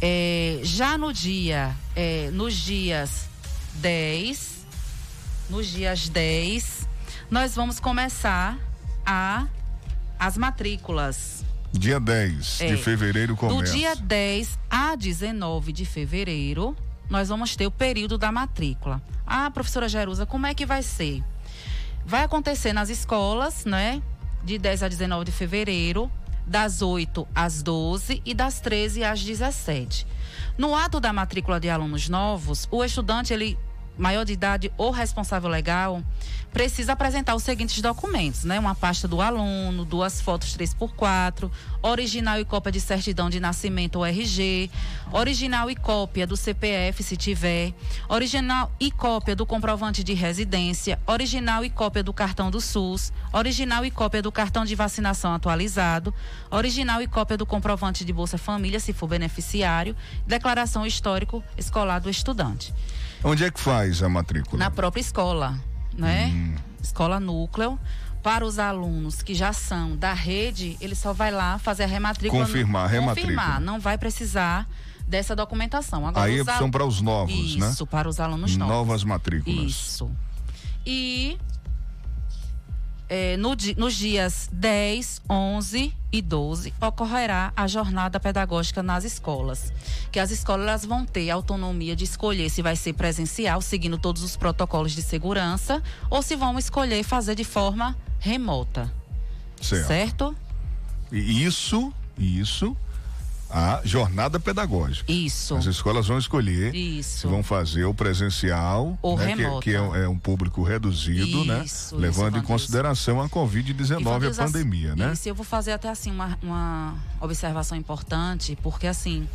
É, já no dia, é, nos dias 10, nos dias 10, nós vamos começar a as matrículas. dia 10 É, de fevereiro começa. Do dia 10 a 19 de fevereiro, nós vamos ter o período da matrícula. Ah, professora Jerusa, como é que vai ser? Vai acontecer nas escolas, né? De 10 a 19 de fevereiro, das 8 às 12 e das 13 às 17. No ato da matrícula de alunos novos, o estudante, ele maior de idade ou responsável legal, precisa apresentar os seguintes documentos, né? Uma pasta do aluno, duas fotos 3x4, original e cópia de certidão de nascimento ou RG, original e cópia do CPF, se tiver, original e cópia do comprovante de residência, original e cópia do cartão do SUS, original e cópia do cartão de vacinação atualizado, original e cópia do comprovante de Bolsa Família, se for beneficiário, declaração histórico escolar do estudante Onde é que faz a matrícula? na própria escola, né? Escola núcleo, Para os alunos que já são da rede, ele só vai lá fazer a rematrícula. Confirmar, a rematrícula. Confirmar, não vai precisar dessa documentação. Agora, Aí são al- para os novos, né? Isso, para os alunos novos. Novas matrículas. Isso. E é, no nos dias 10, 11 e 12 ocorrerá a jornada pedagógica nas escolas. Que as escolas vão ter autonomia de escolher se vai ser presencial, seguindo todos os protocolos de segurança, ou se vão escolher fazer de forma remota. Certo. Certo? Isso, isso, a jornada pedagógica. Isso. As escolas vão escolher Isso. vão fazer o presencial, Ou né, que- que, é, é um público reduzido, né? Isso, Levando isso, em Vandilson. consideração a Covid-19, a pandemia, né? Isso, eu vou fazer até assim uma, uma observação importante, porque assim,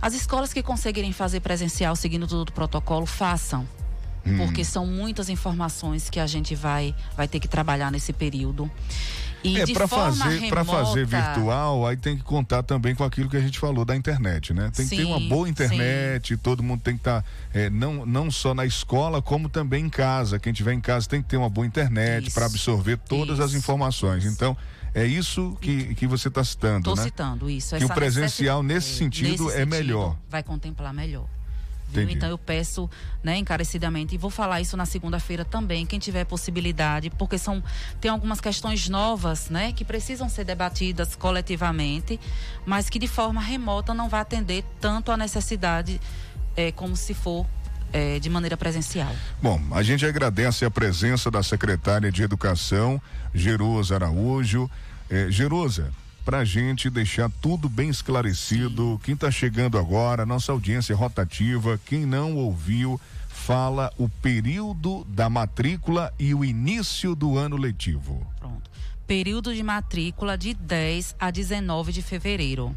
as escolas que conseguirem fazer presencial seguindo todo o protocolo, façam. Hum. Porque são muitas informações que a gente vai, vai ter que trabalhar nesse período. E é para fazer para fazer virtual aí tem que contar também com aquilo que a gente falou da internet né? Tem que ter Sim, uma boa internet todo mundo tem que estar não não só na escola como também em casa. Quem tiver em casa tem que ter uma boa internet para absorver todas as informações. então é isso que, que você está citando Estou né? citando isso. que o presencial nesse sentido nesse é melhor. Vai contemplar melhor. Entendi. Então eu peço, né, encarecidamente, e vou falar isso na segunda-feira também, quem tiver possibilidade, porque são tem algumas questões novas, né, que precisam ser debatidas coletivamente, mas que de forma remota não vai atender tanto a necessidade eh, como se for eh, de maneira presencial. Bom, a gente agradece a presença da secretária de Educação, Jerusa Araújo. Eh, Jerusa, para a gente deixar tudo bem esclarecido, quem está chegando agora, nossa audiência rotativa, quem não ouviu, fala o período da matrícula e o início do ano letivo. Período de matrícula de 10 a 19 de fevereiro.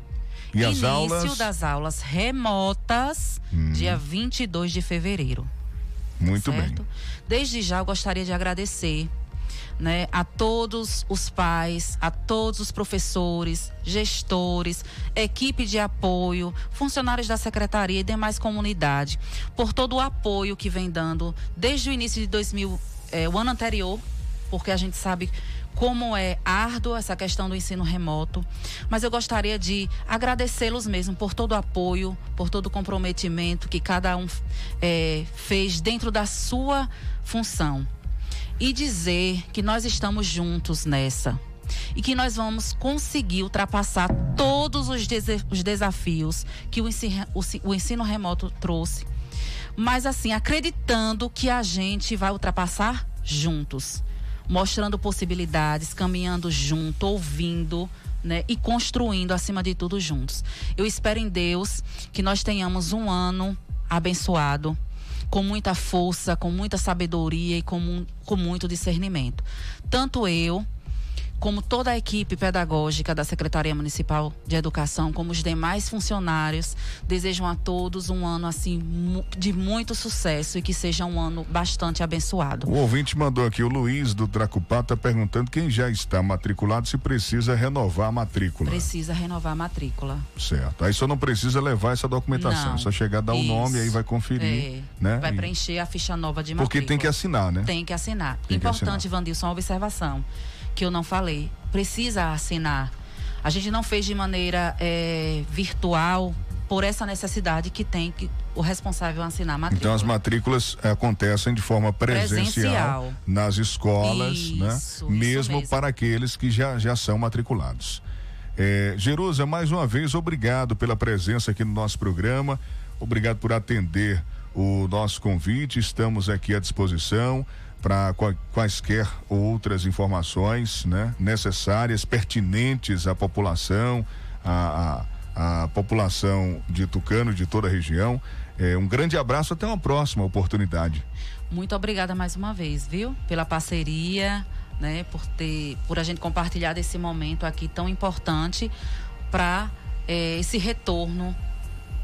E as Início aulas? das aulas remotas, Hum. dia 22 de fevereiro. Muito certo? Desde já eu gostaria de agradecer né, a todos os pais, a todos os professores, gestores, equipe de apoio, funcionários da secretaria e demais comunidade, por todo o apoio que vem dando desde o início de 2000, eh, o ano anterior, porque a gente sabe como é árdua essa questão do ensino remoto, mas eu gostaria de agradecê-los mesmo por todo o apoio, por todo o comprometimento que cada um eh, fez dentro da sua função e dizer que nós estamos juntos nessa e que nós vamos conseguir ultrapassar todos os, dese- os desafios que o ensino, o o ensino remoto trouxe, mas assim acreditando que a gente vai ultrapassar juntos, mostrando possibilidades, caminhando junto, ouvindo. Né, e construindo acima de tudo juntos. Eu espero em Deus que nós tenhamos um ano abençoado, com muita força, com muita sabedoria e com, com muito discernimento. Tanto eu, como toda a equipe pedagógica da Secretaria Municipal de Educação, como os demais funcionários, desejam a todos um ano assim de muito sucesso e que seja um ano bastante abençoado. O ouvinte mandou aqui, o Luiz do Dracupá está perguntando quem já está matriculado se precisa renovar a matrícula. Precisa renovar a matrícula. Certo. Aí só não precisa levar essa documentação, Não. só chegar, dar o nome, aí vai conferir, É, né? Vai E- preencher a ficha nova de Porque matrícula. tem que assinar, né? Tem que assinar. Tem que Importante, Vandilson, uma observação que eu não falei. Precisa assinar. A gente não fez de maneira eh, virtual por essa necessidade que tem que o responsável assinar a matrícula. Então as matrículas acontecem de forma presencial, Presencial. nas escolas, né? Isso, Mesmo, mesmo. para aqueles que já, já são matriculados. É, Jerusa, mais uma vez, obrigado pela presença aqui no nosso programa, obrigado por atender o nosso convite, estamos aqui à disposição para quaisquer outras informações né, necessárias, pertinentes à população, à, à, à população de Tucano, de toda a região. É, um grande abraço, até uma próxima oportunidade. Muito obrigada mais uma vez, viu? Pela parceria, né? Por ter, por a gente compartilhar desse momento aqui tão importante para esse retorno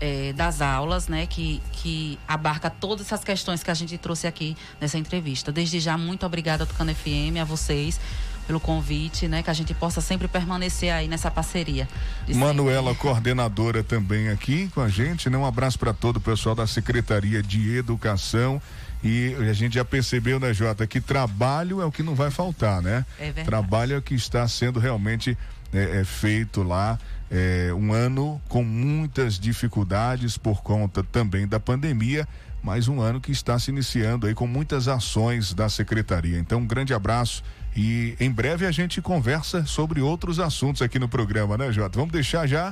eh, das aulas, né? Que, que abarca todas essas questões que a gente trouxe aqui nessa entrevista. Desde já, muito obrigada, Tucano FM, a vocês, pelo convite, né? Que a gente possa sempre permanecer aí nessa parceria. Manuela, sempre. coordenadora também aqui com a gente, né? Um abraço para todo o pessoal da Secretaria de Educação. E a gente já percebeu, né, Jota, que trabalho é o que não vai faltar, né? É verdade. Trabalho é o que está sendo realmente é, é feito lá. É, um ano com muitas dificuldades por conta também da pandemia, mas um ano que está se iniciando aí com muitas ações da secretaria. Então, um grande abraço e em breve a gente conversa sobre outros assuntos aqui no programa, né, Jota? Vamos deixar já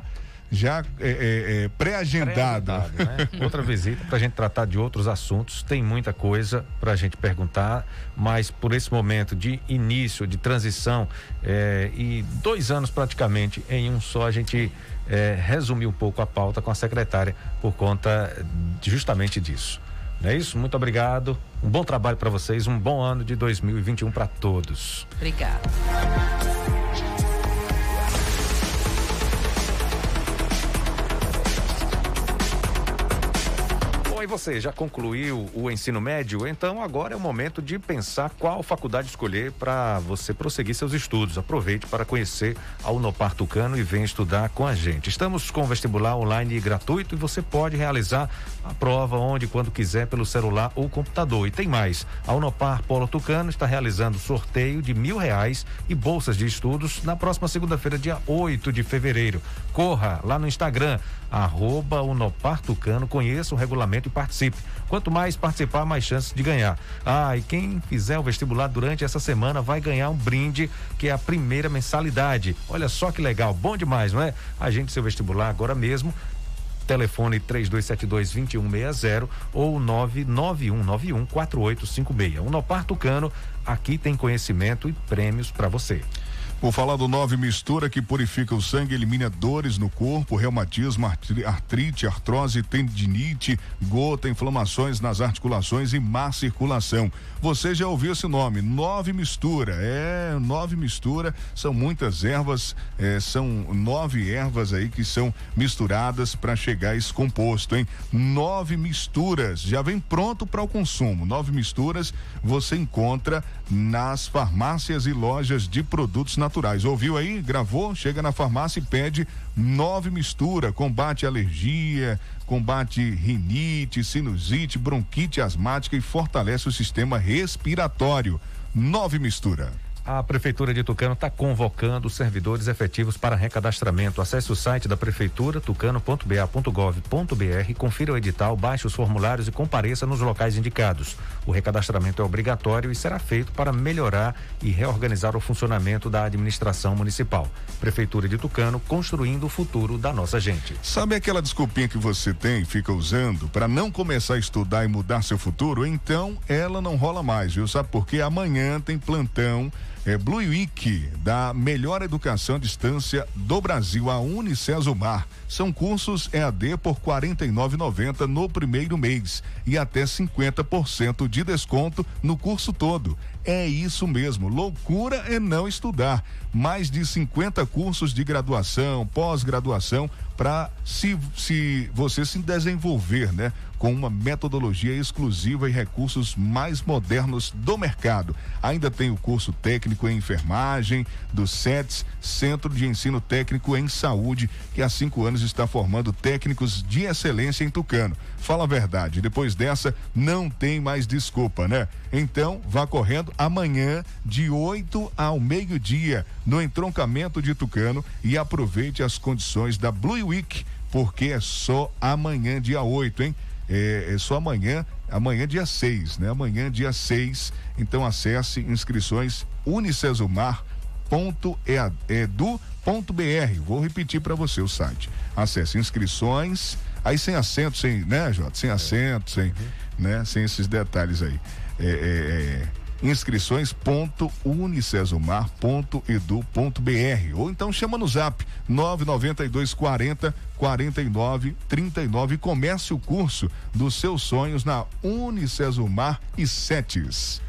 já é, é, é, pré-agendada. Pré né? Outra visita para a gente tratar de outros assuntos. Tem muita coisa para a gente perguntar, mas por esse momento de início, de transição é, e dois anos praticamente em um só, a gente é, resumiu um pouco a pauta com a secretária por conta justamente disso. Não é isso? Muito obrigado. Um bom trabalho para vocês, um bom ano de 2021 para todos. Obrigada. Você já concluiu o ensino médio? Então agora é o momento de pensar qual faculdade escolher para você prosseguir seus estudos. Aproveite para conhecer a Unopar Tucano e venha estudar com a gente. Estamos com vestibular online gratuito e você pode realizar a prova onde e quando quiser pelo celular ou computador. E tem mais, a Unopar Polo Tucano está realizando sorteio de mil reais e bolsas de estudos na próxima segunda-feira, dia 8 de fevereiro. Corra lá no Instagram, arroba Unopar Tucano, conheça o regulamento e participe. Quanto mais participar, mais chances de ganhar. Ah, e quem fizer o vestibular durante essa semana vai ganhar um brinde, que é a primeira mensalidade. Olha só que legal, bom demais, não é? Agende seu vestibular agora mesmo telefone 3272-2160 ou 991914856. Unopar Tucano, aqui tem conhecimento e prêmios para você. Vou falar do Nove Mistura que purifica o sangue, elimina dores no corpo, reumatismo, artrite, artrose, tendinite, gota, inflamações nas articulações e má circulação. Você já ouviu esse nome? Nove Mistura. É, Nove Mistura. São muitas ervas, é, são nove ervas aí que são misturadas para chegar esse composto, hein? Nove Misturas. Já vem pronto para o consumo. Nove Misturas você encontra nas farmácias e lojas de produtos naturais naturais. Ouviu aí? Gravou? Chega na farmácia e pede nove mistura, combate alergia, combate rinite, sinusite, bronquite asmática e fortalece o sistema respiratório. Nove mistura. A Prefeitura de Tucano está convocando servidores efetivos para recadastramento. Acesse o site da Prefeitura, tucano.ba.gov.br, confira o edital, baixe os formulários e compareça nos locais indicados. O recadastramento é obrigatório e será feito para melhorar e reorganizar o funcionamento da administração municipal. Prefeitura de Tucano, construindo o futuro da nossa gente. Sabe aquela desculpinha que você tem e fica usando para não começar a estudar e mudar seu futuro? Então, ela não rola mais, viu? Sabe por quê? Amanhã tem plantão é, Blue Week, da melhor educação à distância do Brasil, a Unicesumar. São cursos EAD por R$ 49,90 no primeiro mês e até 50% de desconto no curso todo. É isso mesmo, loucura é não estudar. Mais de 50 cursos de graduação, pós-graduação, para se, se você se desenvolver, né? Com uma metodologia exclusiva e recursos mais modernos do mercado. Ainda tem o curso técnico em enfermagem do SETS, Centro de Ensino Técnico em Saúde, que há cinco anos está formando técnicos de excelência em Tucano. Fala a verdade, depois dessa não tem mais desculpa, né? Então, vá correndo amanhã, de 8 ao meio-dia, no entroncamento de Tucano e aproveite as condições da Blue Week, porque é só amanhã, dia 8, hein? É, é só amanhã, amanhã dia 6, né? Amanhã dia 6. Então acesse inscrições unicesumar.edu.br. Vou repetir para você o site. Acesse inscrições, aí sem acento, sem, né, Jota? Sem acento, sem, né? Sem esses detalhes aí. É, é, é inscrições.unicesumar.edu.br ou então chama no zap 992 40 49 39 e comece o curso dos seus sonhos na Unicesumar e Setes.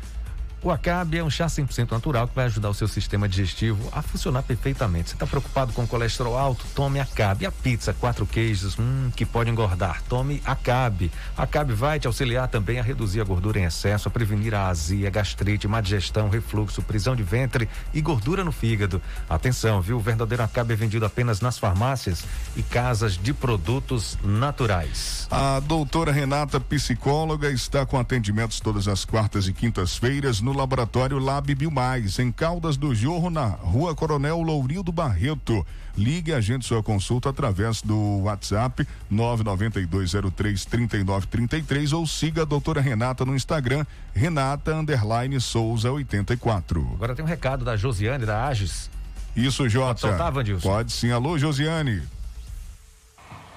O Acabe é um chá 100% natural que vai ajudar o seu sistema digestivo a funcionar perfeitamente. Você está preocupado com colesterol alto? Tome Acabe. A pizza, quatro queijos, hum, que pode engordar. Tome Acabe. Acabe vai te auxiliar também a reduzir a gordura em excesso, a prevenir a azia, gastrite, má digestão, refluxo, prisão de ventre e gordura no fígado. Atenção, viu? O verdadeiro Acabe é vendido apenas nas farmácias e casas de produtos naturais. A doutora Renata, psicóloga, está com atendimentos todas as quartas e quintas-feiras no Laboratório Lab Biomais, em Caldas do Jorro, na Rua Coronel Lourildo Barreto. Ligue e agende sua consulta através do WhatsApp 992033933 ou siga a doutora Renata no Instagram, Renata Underline Souza 84. Agora tem um recado da Josiane da Ages. Isso, Jota. Pode soltar, Vandilson? Pode sim. Alô, Josiane.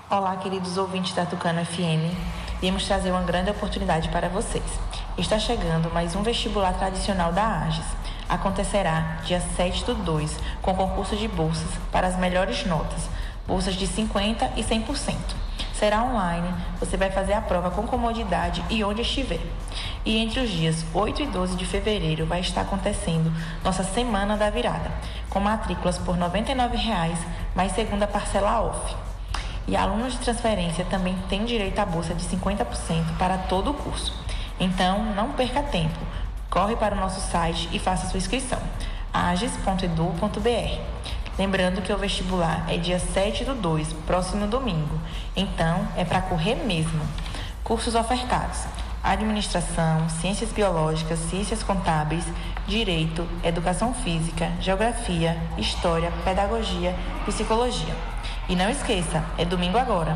Olá, queridos ouvintes da Tucano FM. Viemos trazer uma grande oportunidade para vocês. Está chegando mais um vestibular tradicional da AGES. Acontecerá dia 7 do 2, com concurso de bolsas para as melhores notas, bolsas de 50% e 100%. Será online, você vai fazer a prova com comodidade e onde estiver. E entre os dias 8 e 12 de fevereiro vai estar acontecendo nossa Semana da Virada, com matrículas por R$ 99,00 mais segunda parcela off. E alunos de transferência também têm direito à bolsa de 50% para todo o curso. Então, não perca tempo. Corre para o nosso site e faça sua inscrição. ages.edu.br. Lembrando que o vestibular é dia 7 do 2, próximo domingo. Então, é para correr mesmo. Cursos ofertados: Administração, Ciências Biológicas, Ciências Contábeis, Direito, Educação Física, Geografia, História, Pedagogia, Psicologia. E não esqueça, é domingo agora.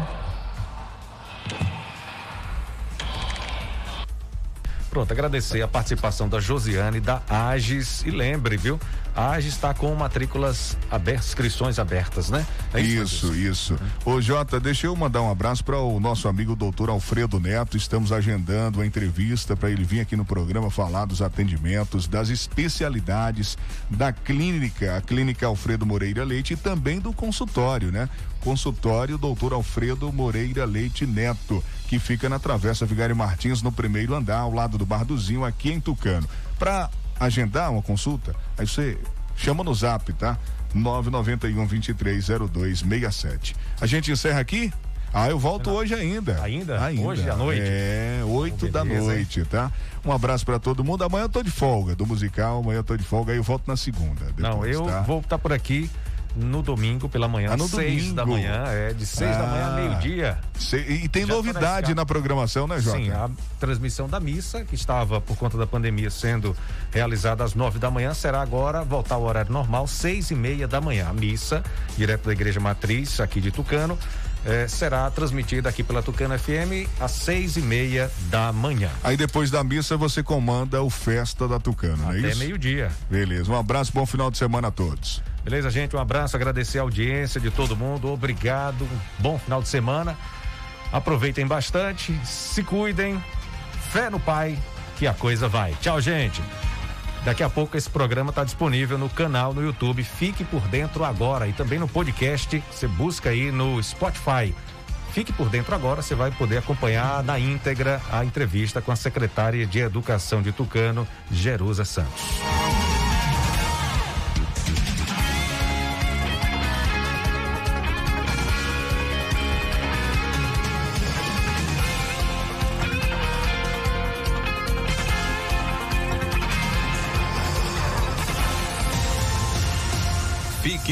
Pronto, agradecer a participação da Josiane, da Agis. E lembre, viu? A Agis está com matrículas abertas, inscrições abertas, né? É isso, isso. isso. Ô Jota, deixa eu mandar um abraço para o nosso amigo doutor Alfredo Neto. Estamos agendando a entrevista para ele vir aqui no programa falar dos atendimentos, das especialidades da clínica, a clínica Alfredo Moreira Leite e também do consultório, né? Consultório doutor Alfredo Moreira Leite Neto, que fica na Travessa Vigário Martins, no primeiro andar, ao lado do Barduzinho, aqui em Tucano. Para agendar uma consulta, aí você chama no zap, tá? 991 230267. A gente encerra aqui? Ah, eu volto hoje ainda. Ainda? Ainda. Hoje à noite? É, 8 oh, da noite, tá? Um abraço para todo mundo. Amanhã eu tô de folga do musical, amanhã eu tô de folga, aí eu volto na segunda. Depois, Não, eu tá? vou estar por aqui no domingo pela manhã, ah, no seis domingo. da manhã, é de seis ah, da manhã a meio-dia. E tem Já novidade na programação, né, Jota? Sim, a transmissão da missa, que estava por conta da pandemia sendo realizada às nove da manhã, será agora voltar ao horário normal, seis e meia da manhã. A missa, direto da Igreja Matriz, aqui de Tucano, é, será transmitida aqui pela Tucano FM às seis e meia da manhã. Aí depois da missa você comanda o Festa da Tucano, Até não é isso? meio-dia. Beleza, um abraço, bom final de semana a todos. Beleza, gente? Um abraço, agradecer a audiência de todo mundo. Obrigado. Bom final de semana. Aproveitem bastante, se cuidem. Fé no Pai, que a coisa vai. Tchau, gente. Daqui a pouco esse programa está disponível no canal no YouTube. Fique por dentro agora e também no podcast. Você busca aí no Spotify. Fique por dentro agora, você vai poder acompanhar na íntegra a entrevista com a secretária de Educação de Tucano, Jerusa Santos.